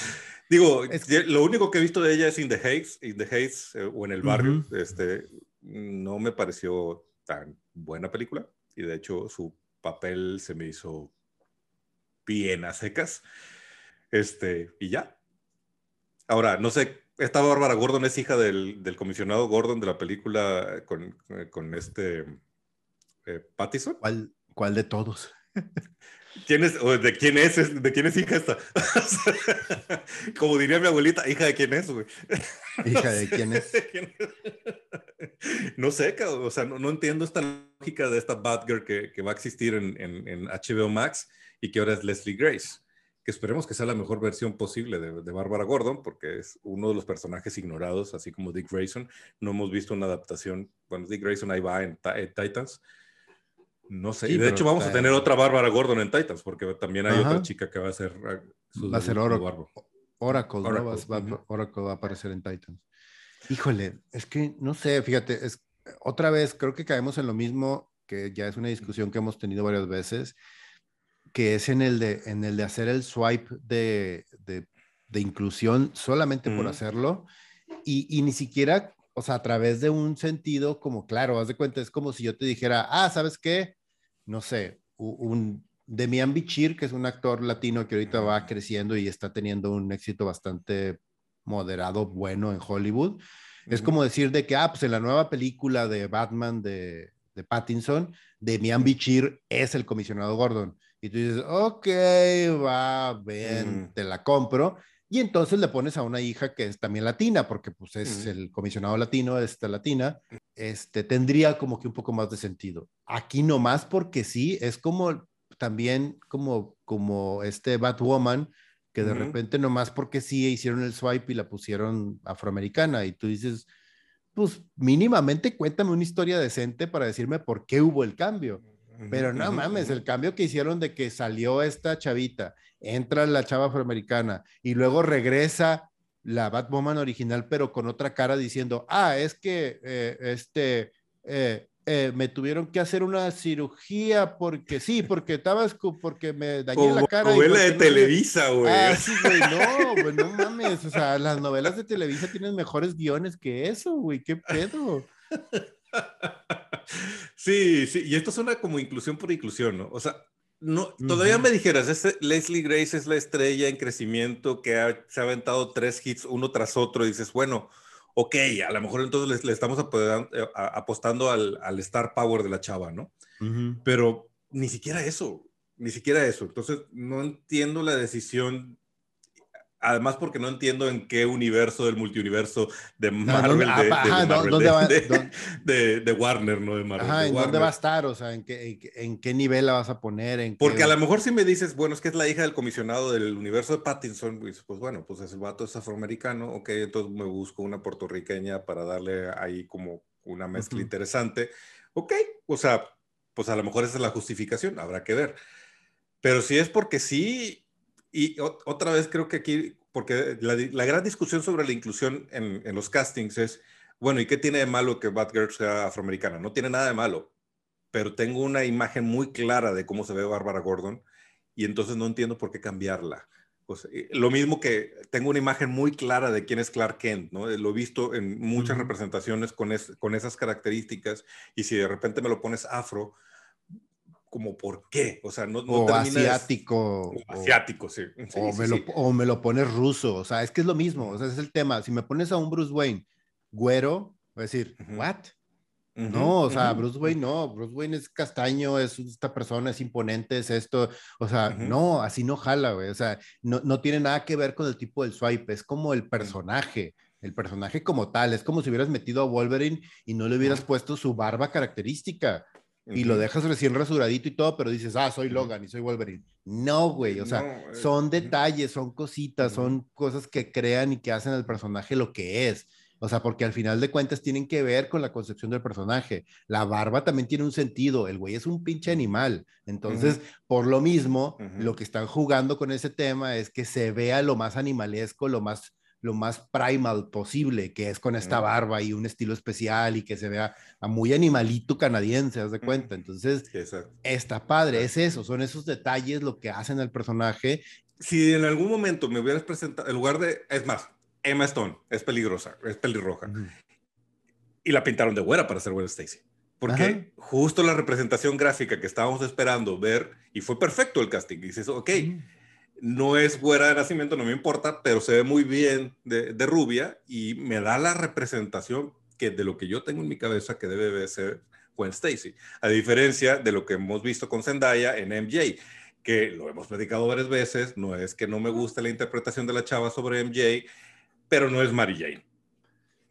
Digo, lo único que he visto de ella es In the Heights, In the Heights eh, o en el barrio. este, no me pareció tan buena película y de hecho su papel se me hizo bien a secas. Este, y ya. Ahora, no sé, esta Bárbara Gordon es hija del, del comisionado Gordon de la película con, con este eh, Pattison. ¿Cuál, ¿Cuál de todos? (laughs) ¿Quién es, de quién es, de quién es hija esta? (laughs) Como diría mi abuelita, hija de quién es, güey. (laughs) Hija (laughs) de quién es. No sé, o sea, no, entiendo esta lógica de esta Batgirl que, que va a existir en, en, HBO Max y que ahora es Leslie Grace. Que esperemos que sea la mejor versión posible de, de Bárbara Gordon, porque es uno de los personajes ignorados, así como Dick Grayson. No hemos visto una adaptación. Bueno, Dick Grayson ahí va en, en Titans no sé. y de hecho vamos a tener otra Bárbara Gordon en Titans, porque también hay otra chica que va a ser... Ah, va a ser Oracle. Oracle, Oracle, va a aparecer en Titans. Híjole, es que no sé, fíjate, es, otra vez creo que caemos en lo mismo, que ya es una discusión que hemos tenido varias veces, que es en el de, en el de hacer el swipe de, de, de inclusión solamente por hacerlo y, y, ni siquiera, o sea, a través de un sentido como, claro, haz de cuenta, es como si yo te dijera, ah, ¿sabes qué? No sé, un Demian Bichir, que es un actor latino que ahorita va creciendo y está teniendo un éxito bastante moderado, bueno en Hollywood. Es como decir de que, ah, pues en la nueva película de Batman de, de Pattinson, Demian Bichir es el comisionado Gordon. Y tú dices, ok, va, bien, te la compro. Y entonces le pones a una hija que es también latina, porque pues es el comisionado latino, esta latina, este, tendría como que un poco más de sentido. Aquí nomás porque sí, es como también como, como este Batwoman, que de repente nomás porque sí hicieron el swipe y la pusieron afroamericana y tú dices, pues mínimamente cuéntame una historia decente para decirme por qué hubo el cambio. Pero no mames, el cambio que hicieron de que salió esta chavita, entra la chava afroamericana y luego regresa la Batwoman original, pero con otra cara diciendo, ah, es que eh, este, eh, eh, me tuvieron que hacer una cirugía porque sí, porque estabas porque me dañé la cara. Novela de Televisa, güey. Ah, sí, güey, no, güey, no mames. O sea, las novelas de Televisa tienen mejores guiones que eso, güey, qué pedo. (laughs) Sí, sí, y esto suena como inclusión por inclusión, ¿no? O sea, no, todavía me dijeras, este Leslie Grace es la estrella en crecimiento que se ha aventado tres hits uno tras otro y dices, bueno, ok, a lo mejor entonces le, estamos eh, apostando al, al, star power de la chava, ¿no? Pero ni siquiera eso, ni siquiera eso. Entonces, no entiendo la decisión Además, porque no entiendo en qué universo del multiuniverso de Marvel, (laughs) de, Warner, no de Marvel. Ajá, ¿en dónde va a estar? O sea, ¿en qué, en, qué nivel la vas a poner? ¿En porque a lo mejor si me dices, bueno, es que es la hija del comisionado del universo de Pattinson, pues, pues bueno, pues el vato es afroamericano, ok, entonces me busco una puertorriqueña para darle ahí como una mezcla interesante. Ok, o sea, pues a lo mejor esa es la justificación, habrá que ver. Pero si es porque sí, y otra vez creo que aquí, porque la, gran discusión sobre la inclusión en, los castings es, bueno, ¿y qué tiene de malo que Batgirl sea afroamericana? No tiene nada de malo, pero tengo una imagen muy clara de cómo se ve Bárbara Gordon y entonces no entiendo por qué cambiarla. Pues, lo mismo que tengo una imagen muy clara de quién es Clark Kent, ¿no? Lo he visto en muchas representaciones con, con esas características y si de repente me lo pones afro, como por qué, o sea, no, no o asiático. O, asiático, sí. o, me Lo, o, me Lo, pones ruso, o sea, es que es lo mismo, o sea, es el tema. Si me pones a un Bruce Wayne güero, voy a decir, ¿what? no, o sea, Bruce Wayne no, Bruce Wayne es castaño, es esta persona, es imponente, es esto, o sea, no, así no jala, güey, o sea, no, no tiene nada que ver con el tipo del swipe, es como el personaje el personaje como tal. Es como si hubieras metido a Wolverine y no le hubieras puesto su barba característica y lo dejas recién rasuradito y todo, pero dices, ah, soy Logan y soy Wolverine. No, güey, o sea, son detalles, son cositas, son cosas que crean y que hacen al personaje lo que es. O sea, porque al final de cuentas tienen que ver con la concepción del personaje. La barba también tiene un sentido. El güey es un pinche animal. Entonces, por lo mismo, lo que están jugando con ese tema es que se vea lo más animalesco, lo más lo más primal posible, que es con esta barba y un estilo especial y que se vea a muy animalito canadiense, haz de cuenta. Entonces, está padre, es eso, son esos detalles lo que hacen al personaje. Si en algún momento me hubieras presentado, en lugar de, es más, Emma Stone es peligrosa, es pelirroja, y la pintaron de güera para ser Gwen Stacy. Porque justo la representación gráfica que estábamos esperando ver, y fue perfecto el casting, y dices, ok, no es fuera de nacimiento, no me importa, pero se ve muy bien de, rubia y me da la representación que de lo que yo tengo en mi cabeza que debe de ser Gwen Stacy. A diferencia de lo que hemos visto con Zendaya en MJ, que lo hemos platicado varias veces, no es que no me guste la interpretación de la chava sobre MJ, pero no es Mary Jane.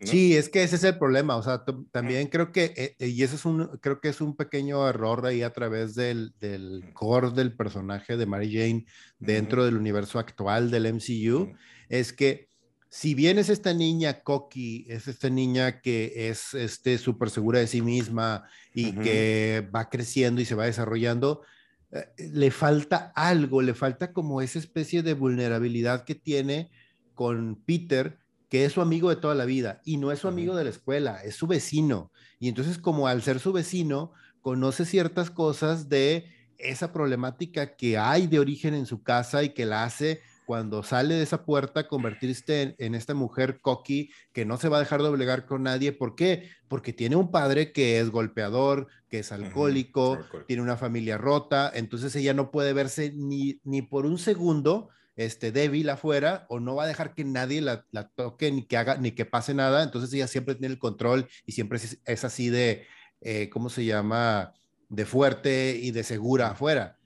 Sí, es que ese es el problema, o sea, también creo que, eh, eh, y eso es un, creo que es un pequeño error ahí a través del, del core del personaje de Mary Jane dentro del universo actual del MCU, es que si bien es esta niña cocky, es esta niña que es este, súper segura de sí misma y que va creciendo y se va desarrollando, eh, le falta algo, le falta como esa especie de vulnerabilidad que tiene con Peter, que es su amigo de toda la vida y no es su amigo de la escuela, es su vecino. Y entonces como al ser su vecino, conoce ciertas cosas de esa problemática que hay de origen en su casa y que la hace cuando sale de esa puerta convertirse en, esta mujer cocky que no se va a dejar doblegar con nadie. ¿Por qué? Porque tiene un padre que es golpeador, que es alcohólico, tiene una familia rota, entonces ella no puede verse ni, ni por un segundo este, débil afuera o no va a dejar que nadie la, toque ni que haga ni que pase nada. Entonces ella siempre tiene el control y siempre es, así de, eh, ¿cómo se llama? De fuerte y de segura afuera.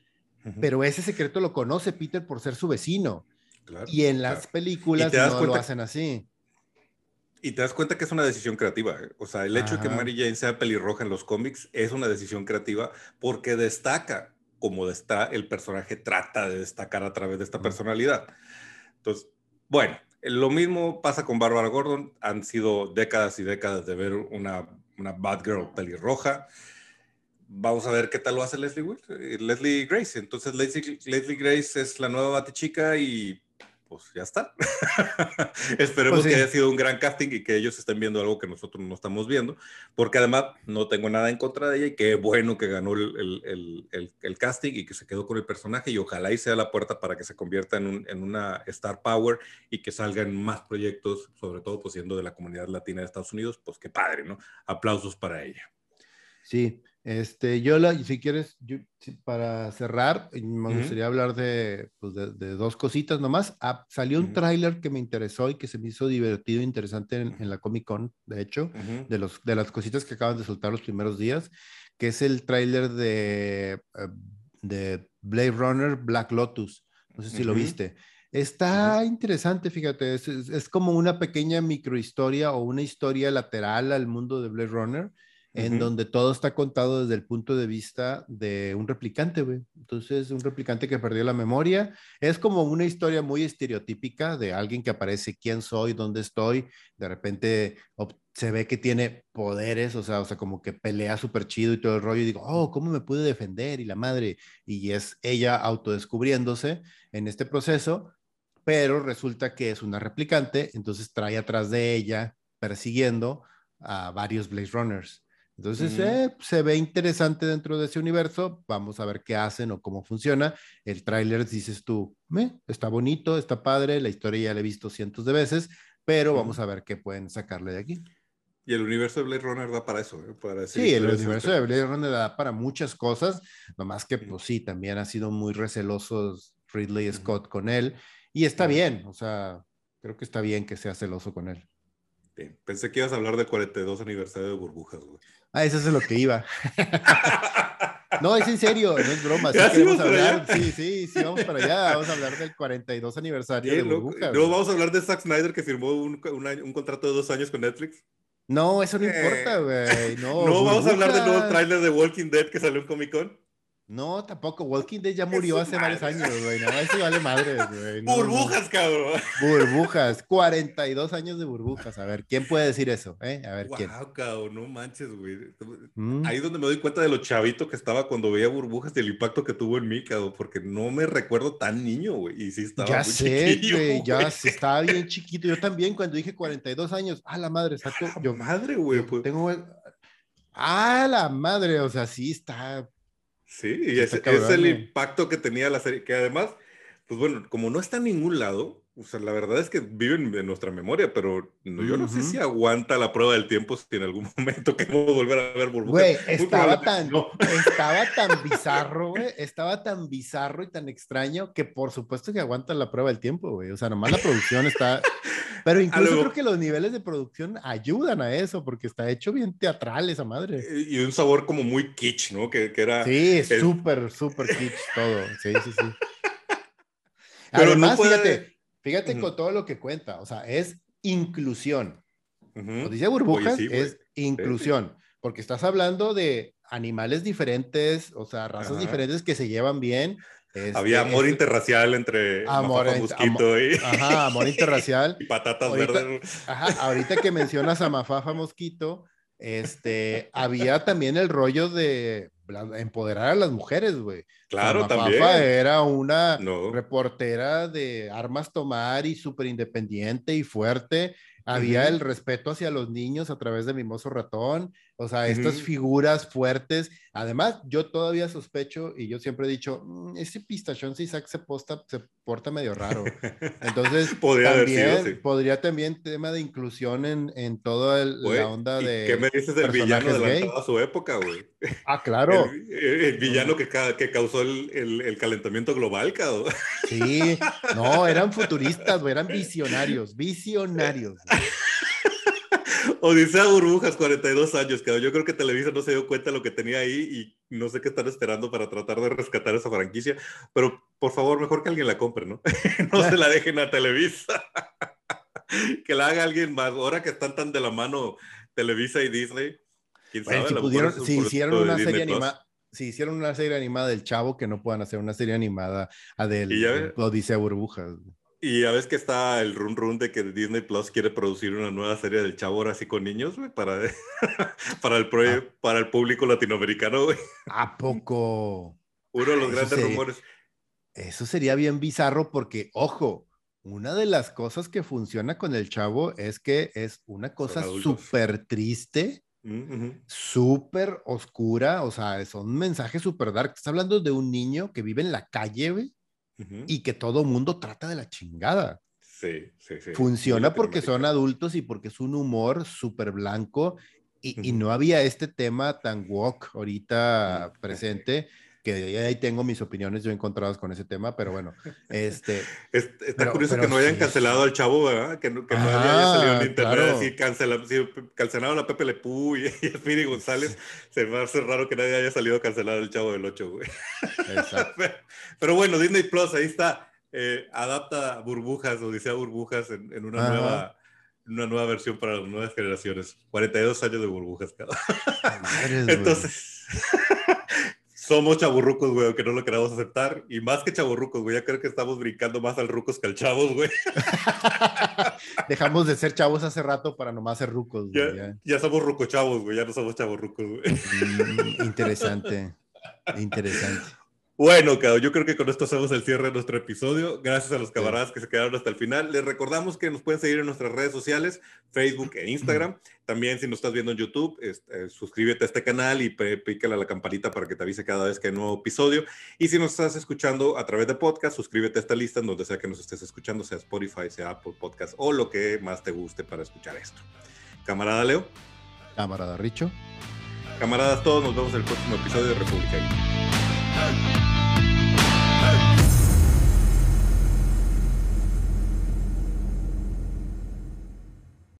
pero ese secreto lo conoce Peter por ser su vecino. y en las películas no lo hacen así. Y te das cuenta que es una decisión creativa. O sea, el hecho de que Mary Jane sea pelirroja en los cómics es una decisión creativa porque destaca como está el personaje trata de destacar a través de esta personalidad. Entonces, bueno, lo mismo pasa con Barbara Gordon. Han sido décadas y décadas de ver una, una bad girl pelirroja. Vamos a ver qué tal lo hace Leslie, eh, Leslie Grace. Entonces, Leslie, Leslie Grace es la nueva Batichica y pues ya está. (laughs) Esperemos pues que haya sido un gran casting y que ellos estén viendo algo que nosotros no estamos viendo, porque además no tengo nada en contra de ella y qué bueno que ganó el, el, el, casting y que se quedó con el personaje y ojalá y sea la puerta para que se convierta en, un, en una Star Power y que salgan más proyectos, sobre todo pues siendo de la comunidad latina de Estados Unidos, pues qué padre, ¿no? Aplausos para ella. Sí, este, yo, la, si quieres, para cerrar, me gustaría hablar pues, de, de, dos cositas nomás. Ah, salió un tráiler que me interesó y que se me hizo divertido e interesante en, la Comic Con, de hecho, de, los, de las cositas que acaban de soltar los primeros días, que es el tráiler de, eh, de Blade Runner Black Lotus. No sé si lo viste. Está interesante, fíjate, es, es, como una pequeña microhistoria o una historia lateral al mundo de Blade Runner en donde todo está contado desde el punto de vista de un replicante, güey. Entonces, un replicante que perdió la memoria. Es como una historia muy estereotípica de alguien que aparece, quién soy, dónde estoy. De repente se ve que tiene poderes, o sea, o sea, como que pelea súper chido y todo el rollo. Y digo, oh, ¿cómo me pude defender? Y la madre. Y es ella autodescubriéndose en este proceso, pero resulta que es una replicante, entonces trae atrás de ella persiguiendo a varios Blaze Runners. Entonces, eh, se ve interesante dentro de ese universo. Vamos a ver qué hacen o cómo funciona. El tráiler, dices tú, está bonito, está padre, la historia ya la he visto cientos de veces, pero vamos a ver qué pueden sacarle de aquí. Y el universo de Blade Runner da para eso, ¿eh? sí, el universo de Blade Runner da para muchas cosas, nomás que, pues sí, también ha sido muy receloso Ridley Scott con él, y está bien, o sea, creo que está bien que sea celoso con él. Pensé que ibas a hablar del 42 aniversario de Burbujas, güey. Ah, eso es lo que iba. (laughs) no, es en serio, no es broma. Sí, sí, sí, vamos para allá. Vamos a hablar del 42 aniversario de Burbujas. No, vamos a hablar de Zack Snyder que firmó un, un, contrato de dos años con Netflix. No, eso no importa, güey. No, (laughs) no vamos a hablar del nuevo tráiler de Walking Dead que salió en Comic Con. No, tampoco. Walking Dead ya murió hace varios años, güey. Nada, eso vale madre, güey. burbujas, cabrón. Burbujas. 42 años de burbujas. A ver, ¿quién puede decir eso? Eh? A ver, wow, ¿quién? cabrón, no manches, güey. Mm. Ahí es donde me doy cuenta de lo chavito que estaba cuando veía burbujas y el impacto que tuvo en mí, cabrón, porque no me recuerdo tan niño, güey. Y sí estaba ya sé, güey. Ya estaba bien chiquito. Yo también, cuando dije 42 años, ¡ah, la madre! Saco, yo, madre, güey. Pues. Tengo. ¡Ah, la madre! O sea, sí está Sí, y es, el impacto que tenía la serie, que además, pues bueno, como no está en ningún lado, o sea, la verdad es que viven en nuestra memoria, pero yo no sé si aguanta la prueba del tiempo si en algún (laughs) momento queremos volver a ver burbujas. Güey, estaba tan, estaba (laughs) tan bizarro, güey, estaba tan bizarro y tan extraño que por supuesto que aguanta la prueba del tiempo, güey. O sea, nomás la producción está... (laughs) Pero incluso creo que los niveles de producción ayudan a eso, porque está hecho bien teatral esa madre. Eh, y un sabor como muy kitsch, ¿no? Que, que era... Sí, súper, súper kitsch todo. Sí, sí, sí. Pero Además, fíjate, Fíjate con todo lo que cuenta, o sea, es inclusión. Como dice Burbujas, es inclusión, porque estás hablando de animales diferentes, o sea, razas diferentes que se llevan bien. Había amor interracial entre amor, Mosquito y... Ajá, amor interracial. (laughs) y patatas verdes. Ajá, ahorita que mencionas a Mafafa Mosquito, este, había también el rollo de empoderar a las mujeres, güey. Claro, también. era una reportera de armas tomar y súper independiente y fuerte había el respeto hacia los niños a través de Mimoso Ratón, o sea, estas figuras fuertes. Además, yo todavía sospecho y yo siempre he dicho, mm, ese pistachón si Isaac se, posta, se porta medio raro. (laughs) Entonces, podría, también, podría también tema de inclusión en, en toda la onda de... ¿Qué me dices del villano de a su época, güey? Ah, claro. El, villano que, que causó el, el, calentamiento global, cabrón. Sí, no, eran futuristas, eran visionarios, visionarios. Odisea Burbujas, 42 años, cabrón. Yo creo que Televisa no se dio cuenta de lo que tenía ahí y no sé qué están esperando para tratar de rescatar esa franquicia. Pero por favor, mejor que alguien la compre, ¿no? (laughs) no se la dejen a Televisa. (laughs) que la haga alguien más. Ahora que están tan de la mano Televisa y Disney. ¿quién sabe? si, pudieron, si hicieron una serie animada si hicieron una serie animada del Chavo, que no puedan hacer una serie animada a del Odisea Burbujas. Y ya ves que está el run run de que Disney Plus quiere producir una nueva serie del Chavo ahora sí con niños, güey, para, (laughs) para, el ah. para el público latinoamericano, güey. ¿A poco? Uno de los grandes rumores. Eso sería bien bizarro porque, ojo, una de las cosas que funciona con el Chavo es que es una cosa súper triste, mm, súper oscura, o sea, son mensajes súper dark. Estás hablando de un niño que vive en la calle, güey y que todo mundo trata de la chingada. Sí, sí, sí. Funciona porque son adultos y porque es un humor súper blanco y, y, no había este tema tan woke ahorita presente que ahí tengo mis opiniones yo encontradas con ese tema, pero bueno, (laughs) este... está curioso que no hayan cancelado al chavo, ¿verdad? Que, no, que no haya salido en internet así, cancela, si cancelaron a Pepe Le Pú y, (laughs) y a Speedy González, (laughs) se me hace raro que nadie haya salido a cancelar al chavo del 8, güey. Exacto. pero, bueno, Disney Plus, ahí está. Eh, adapta burbujas, o dice burbujas en, en una nueva una nueva versión para las nuevas generaciones. 42 años de burbujas cada. Entonces, somos chaburrucos, güey, aunque no lo queramos aceptar. Y más que chaburrucos, güey, ya creo que estamos brincando más al rucos que al chavos, güey. (laughs) Dejamos de ser chavos hace rato para nomás ser rucos, güey. Ya, ya. somos rucochavos, güey, ya no somos chaburrucos, güey. Mm, interesante, interesante. Bueno, cabrón, yo creo que con esto hacemos el cierre de nuestro episodio. Gracias a los camaradas que se quedaron hasta el final. Les recordamos que nos pueden seguir en nuestras redes sociales, Facebook e Instagram. También si nos estás viendo en YouTube, este, suscríbete a este canal y pícale a la campanita para que te avise cada vez que hay un nuevo episodio. Y si nos estás escuchando a través de podcast, suscríbete a esta lista en donde sea que nos estés escuchando, sea Spotify, sea Apple Podcast o lo que más te guste para escuchar esto. Camarada Leo. Camarada Richo. Camaradas todos, nos vemos en el próximo episodio de República.